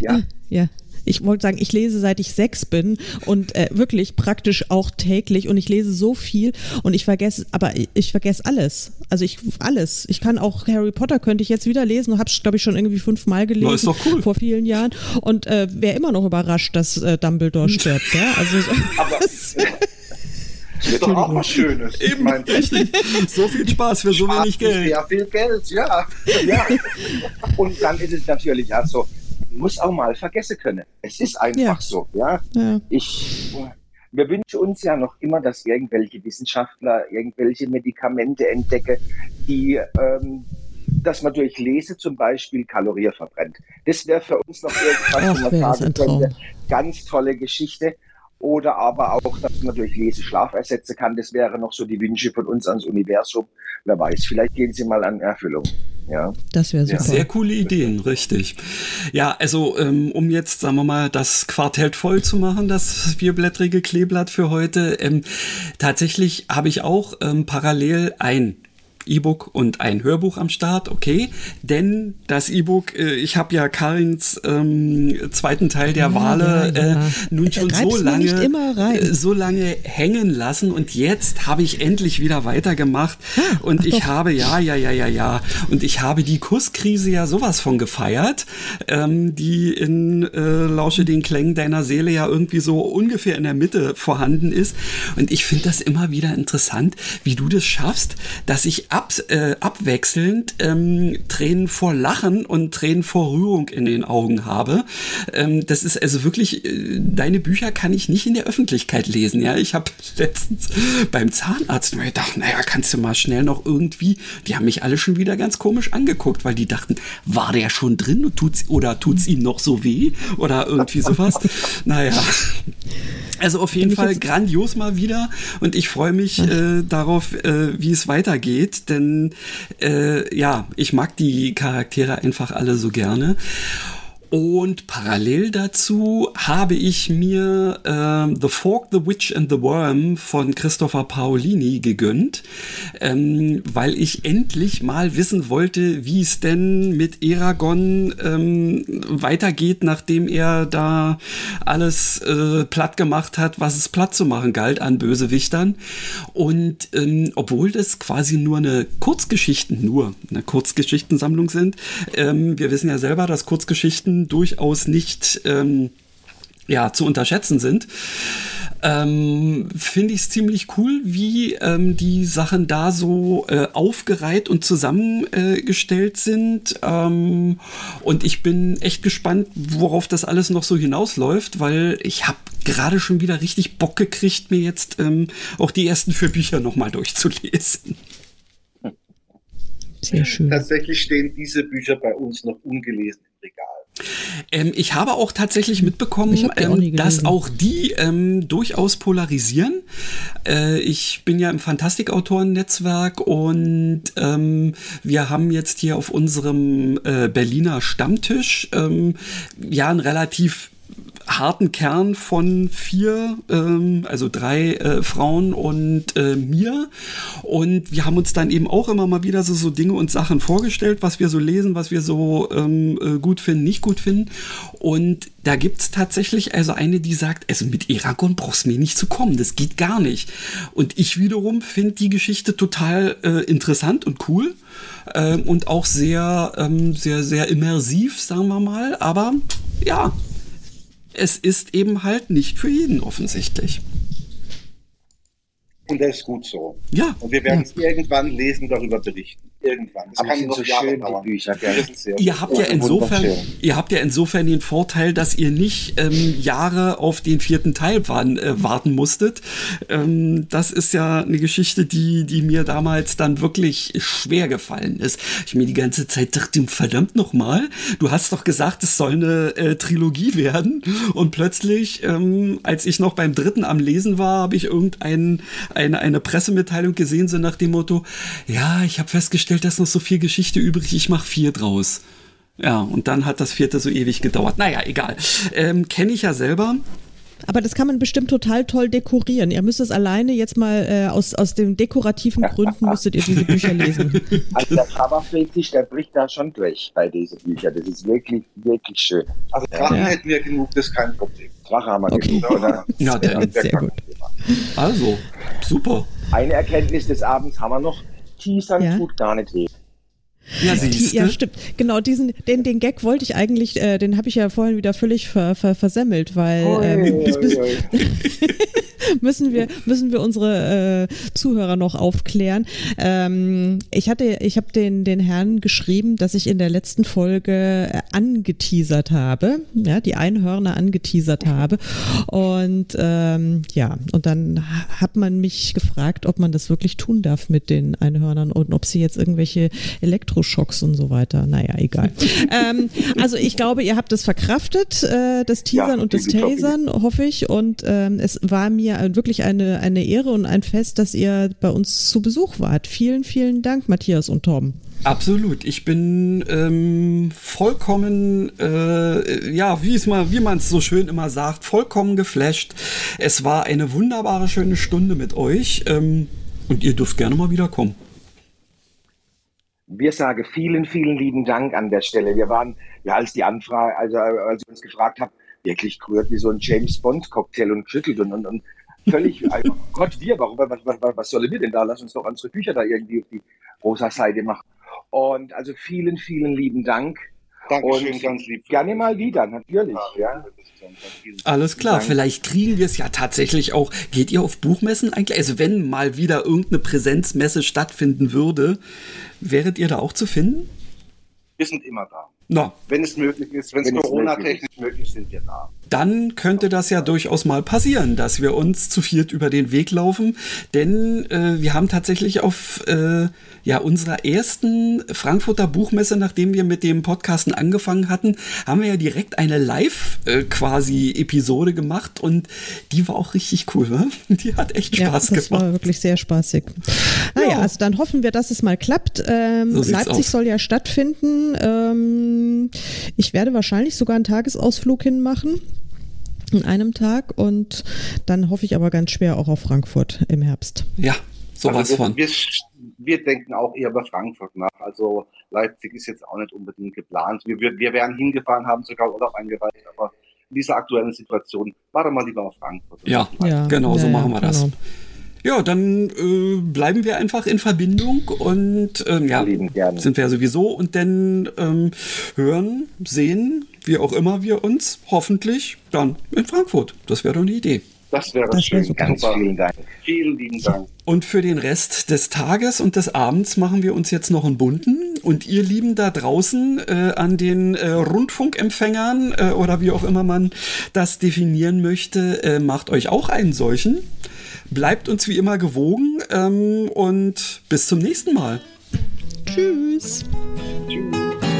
A: ja. ja. Ich wollte sagen, ich lese seit ich sechs bin und äh, wirklich praktisch auch täglich und ich lese so viel und ich vergesse, aber ich vergesse alles. Also ich alles. Ich kann auch Harry Potter könnte ich jetzt wieder lesen und habe es glaube ich schon irgendwie fünfmal gelesen
B: Na, ist doch cool.
A: vor vielen Jahren und äh, wäre immer noch überrascht, dass äh, Dumbledore stirbt. ja? Also
D: aber, ist doch auch was Schönes.
B: Eben, ich mein, richtig. So viel Spaß für so wenig Geld.
D: Ja, viel Geld, ja. ja.
C: Und dann ist es natürlich auch so, muss auch mal vergessen können. Es ist einfach ja. so, ja. ja. Ich, wir wünschen uns ja noch immer, dass irgendwelche Wissenschaftler irgendwelche Medikamente entdecken, die, ähm, dass man durch Lese zum Beispiel Kalorien verbrennt. Das wäre für uns noch irgendwas, wo man sagen könnte, ganz tolle Geschichte. Oder aber auch, dass man durch Lese Schlaf ersetzen kann. Das wäre noch so die Wünsche von uns ans Universum. Wer weiß, vielleicht gehen sie mal an Erfüllung. Ja.
A: Das wäre super.
B: Sehr coole Ideen, richtig. Ja, also ähm, um jetzt, sagen wir mal, das Quartett voll zu machen, das vierblättrige Kleeblatt für heute. Ähm, tatsächlich habe ich auch ähm, parallel ein E-Book und ein Hörbuch am Start, okay. Denn das E-Book, äh, ich habe ja Karins ähm, zweiten Teil der ja, Wale ja, ja. Äh, nun schon so lange, äh, so lange hängen lassen und jetzt habe ich endlich wieder weitergemacht ah, und ich doch. habe, ja, ja, ja, ja, ja, und ich habe die Kusskrise ja sowas von gefeiert, ähm, die in äh, Lausche den Klängen deiner Seele ja irgendwie so ungefähr in der Mitte vorhanden ist und ich finde das immer wieder interessant, wie du das schaffst, dass ich ab, äh, abwechselnd ähm, Tränen vor Lachen und Tränen vor Rührung in den Augen habe. Ähm, das ist also wirklich, äh, deine Bücher kann ich nicht in der Öffentlichkeit lesen. Ja, ich habe letztens beim Zahnarzt mir gedacht, naja, kannst du mal schnell noch irgendwie, die haben mich alle schon wieder ganz komisch angeguckt, weil die dachten, war der schon drin und tut's, oder tut's ihm noch so weh oder irgendwie sowas. naja. Also auf jeden Fall grandios mal wieder und ich freue mich äh, darauf, äh, wie es weitergeht, denn äh, ja, ich mag die Charaktere einfach alle so gerne. Und parallel dazu habe ich mir äh, The Fork, The Witch and the Worm von Christopher Paolini gegönnt, ähm, weil ich endlich mal wissen wollte, wie es denn mit Eragon ähm, weitergeht, nachdem er da alles äh, platt gemacht hat, was es platt zu machen galt an Bösewichtern. Und ähm, obwohl das quasi nur eine Kurzgeschichten, nur eine Kurzgeschichtensammlung sind, ähm, wir wissen ja selber, dass Kurzgeschichten durchaus nicht ähm, ja, zu unterschätzen sind. Ähm, Finde ich es ziemlich cool, wie ähm, die Sachen da so äh, aufgereiht und zusammengestellt äh, sind. Ähm, und ich bin echt gespannt, worauf das alles noch so hinausläuft, weil ich habe gerade schon wieder richtig Bock gekriegt, mir jetzt ähm, auch die ersten vier Bücher nochmal durchzulesen.
A: Sehr schön.
D: Tatsächlich stehen diese Bücher bei uns noch ungelesen im Regal.
B: Ähm, ich habe auch tatsächlich mitbekommen, ähm, dass auch die ähm, durchaus polarisieren. Äh, ich bin ja im Fantastikautoren-Netzwerk und ähm, wir haben jetzt hier auf unserem äh, Berliner Stammtisch ähm, ja ein relativ harten Kern von vier, ähm, also drei äh, Frauen und äh, mir. Und wir haben uns dann eben auch immer mal wieder so, so Dinge und Sachen vorgestellt, was wir so lesen, was wir so ähm, äh, gut finden, nicht gut finden. Und da gibt's tatsächlich also eine, die sagt, also mit Eragon brauchst du mir nicht zu kommen, das geht gar nicht. Und ich wiederum finde die Geschichte total äh, interessant und cool äh, und auch sehr, ähm, sehr, sehr immersiv, sagen wir mal. Aber ja, es ist eben halt nicht für jeden offensichtlich.
D: Und das ist gut so.
B: Ja.
D: Und wir werden es irgendwann lesen, darüber berichten irgendwann.
C: Das Aber kann so schön, die Bücher.
B: Ihr habt, ja insofern, ihr habt ja insofern den Vorteil, dass ihr nicht ähm, Jahre auf den vierten Teil waren, äh, warten musstet. Ähm, das ist ja eine Geschichte, die, die mir damals dann wirklich schwer gefallen ist. Ich mir die ganze Zeit dachte, verdammt nochmal, du hast doch gesagt, es soll eine äh, Trilogie werden. Und plötzlich, ähm, als ich noch beim dritten am Lesen war, habe ich irgendeine eine, eine Pressemitteilung gesehen, so nach dem Motto, ja, ich habe festgestellt, fehlt das noch so viel Geschichte übrig, ich mache vier draus. Ja, und dann hat das vierte so ewig gedauert. Naja, egal. Ähm, Kenne ich ja selber.
A: Aber das kann man bestimmt total toll dekorieren. Ihr müsst es alleine jetzt mal äh, aus, aus den dekorativen Gründen müsstet ihr diese Bücher lesen.
C: Also der Coverfetisch, der bricht da schon durch bei diesen Büchern. Das ist wirklich, wirklich schön.
D: Also Drachen ja. hätten wir genug, das ist kein Problem.
C: Drache haben wir
A: okay.
C: genug, oder?
B: Ja,
A: sehr, sehr gut.
B: Also, super.
C: Eine Erkenntnis des Abends haben wir noch. Teasern ja? tut gar nicht weh.
A: Ja, siehst ja, stimmt. Genau, diesen, den, den Gag wollte ich eigentlich, äh, den habe ich ja vorhin wieder völlig ver, ver, versemmelt, weil ähm, müssen wir müssen wir unsere äh, Zuhörer noch aufklären. Ähm, ich hatte, ich habe den den Herrn geschrieben, dass ich in der letzten Folge äh, angeteasert habe, ja, die Einhörner angeteasert habe und ähm, ja, und dann hat man mich gefragt, ob man das wirklich tun darf mit den Einhörnern und ob sie jetzt irgendwelche Elektro Elektroschocks und so weiter. Naja, egal. ähm, also ich glaube, ihr habt es verkraftet, äh, das Teasern ja, und das Tasern, hoffe ich. Und ähm, es war mir wirklich eine, eine Ehre und ein Fest, dass ihr bei uns zu Besuch wart. Vielen, vielen Dank, Matthias und Tom.
B: Absolut. Ich bin ähm, vollkommen, äh, ja, wie es mal, wie man es so schön immer sagt, vollkommen geflasht. Es war eine wunderbare, schöne Stunde mit euch. Ähm, und ihr dürft gerne mal wiederkommen.
C: Wir sagen vielen, vielen lieben Dank an der Stelle. Wir waren, ja, als die Anfrage, also als ihr uns gefragt habt, wirklich gerührt wie so ein James Bond Cocktail und geschüttelt und, und, und völlig, also, Gott, wir, warum, was, was, was sollen wir denn da? Lass uns doch unsere Bücher da irgendwie auf die rosa Seite machen. Und also vielen, vielen lieben Dank.
D: Dankeschön, ganz lieb.
C: Gerne mal wieder, natürlich. Ja.
B: Alles klar, Dank. vielleicht kriegen wir es ja tatsächlich auch. Geht ihr auf Buchmessen eigentlich? Also wenn mal wieder irgendeine Präsenzmesse stattfinden würde, wäret ihr da auch zu finden?
D: Wir sind immer da.
B: No.
D: Wenn es möglich ist, wenn, wenn es Corona-technisch möglich ist, sind wir da.
B: Dann könnte das ja durchaus mal passieren, dass wir uns zu viert über den Weg laufen, denn äh, wir haben tatsächlich auf äh, ja, unserer ersten Frankfurter Buchmesse, nachdem wir mit dem Podcasten angefangen hatten, haben wir ja direkt eine Live äh, quasi Episode gemacht und die war auch richtig cool, ne? Die hat echt Spaß ja, das gemacht. Das
A: war wirklich sehr spaßig. Naja, ja. also dann hoffen wir, dass es mal klappt. Ähm, so Leipzig soll ja stattfinden. Ähm, ich werde wahrscheinlich sogar einen Tagesausflug hinmachen in einem Tag und dann hoffe ich aber ganz schwer auch auf Frankfurt im Herbst.
B: Ja, sowas
D: also
B: von.
D: Wir, wir denken auch eher über Frankfurt nach. Also Leipzig ist jetzt auch nicht unbedingt geplant. Wir, wir, wir wären hingefahren, haben sogar Urlaub eingereicht, aber in dieser aktuellen Situation war mal lieber auf Frankfurt.
B: Ja, ja genau, so ja, machen wir das. Genau. Ja, dann äh, bleiben wir einfach in Verbindung und ähm, ja, sind wir sowieso und dann ähm, hören, sehen, wie auch immer wir uns hoffentlich dann in Frankfurt. Das wäre doch eine Idee.
D: Das wäre das schön. Wär Ganz vielen Dank. Vielen lieben Dank.
B: Und für den Rest des Tages und des Abends machen wir uns jetzt noch einen bunten. Und ihr Lieben da draußen äh, an den äh, Rundfunkempfängern äh, oder wie auch immer man das definieren möchte, äh, macht euch auch einen solchen. Bleibt uns wie immer gewogen ähm, und bis zum nächsten Mal.
A: Tschüss. Tschüss.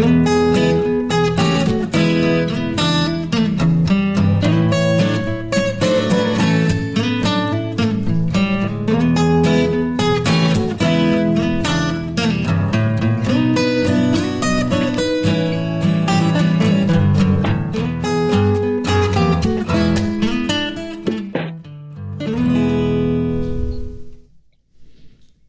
A: thank you.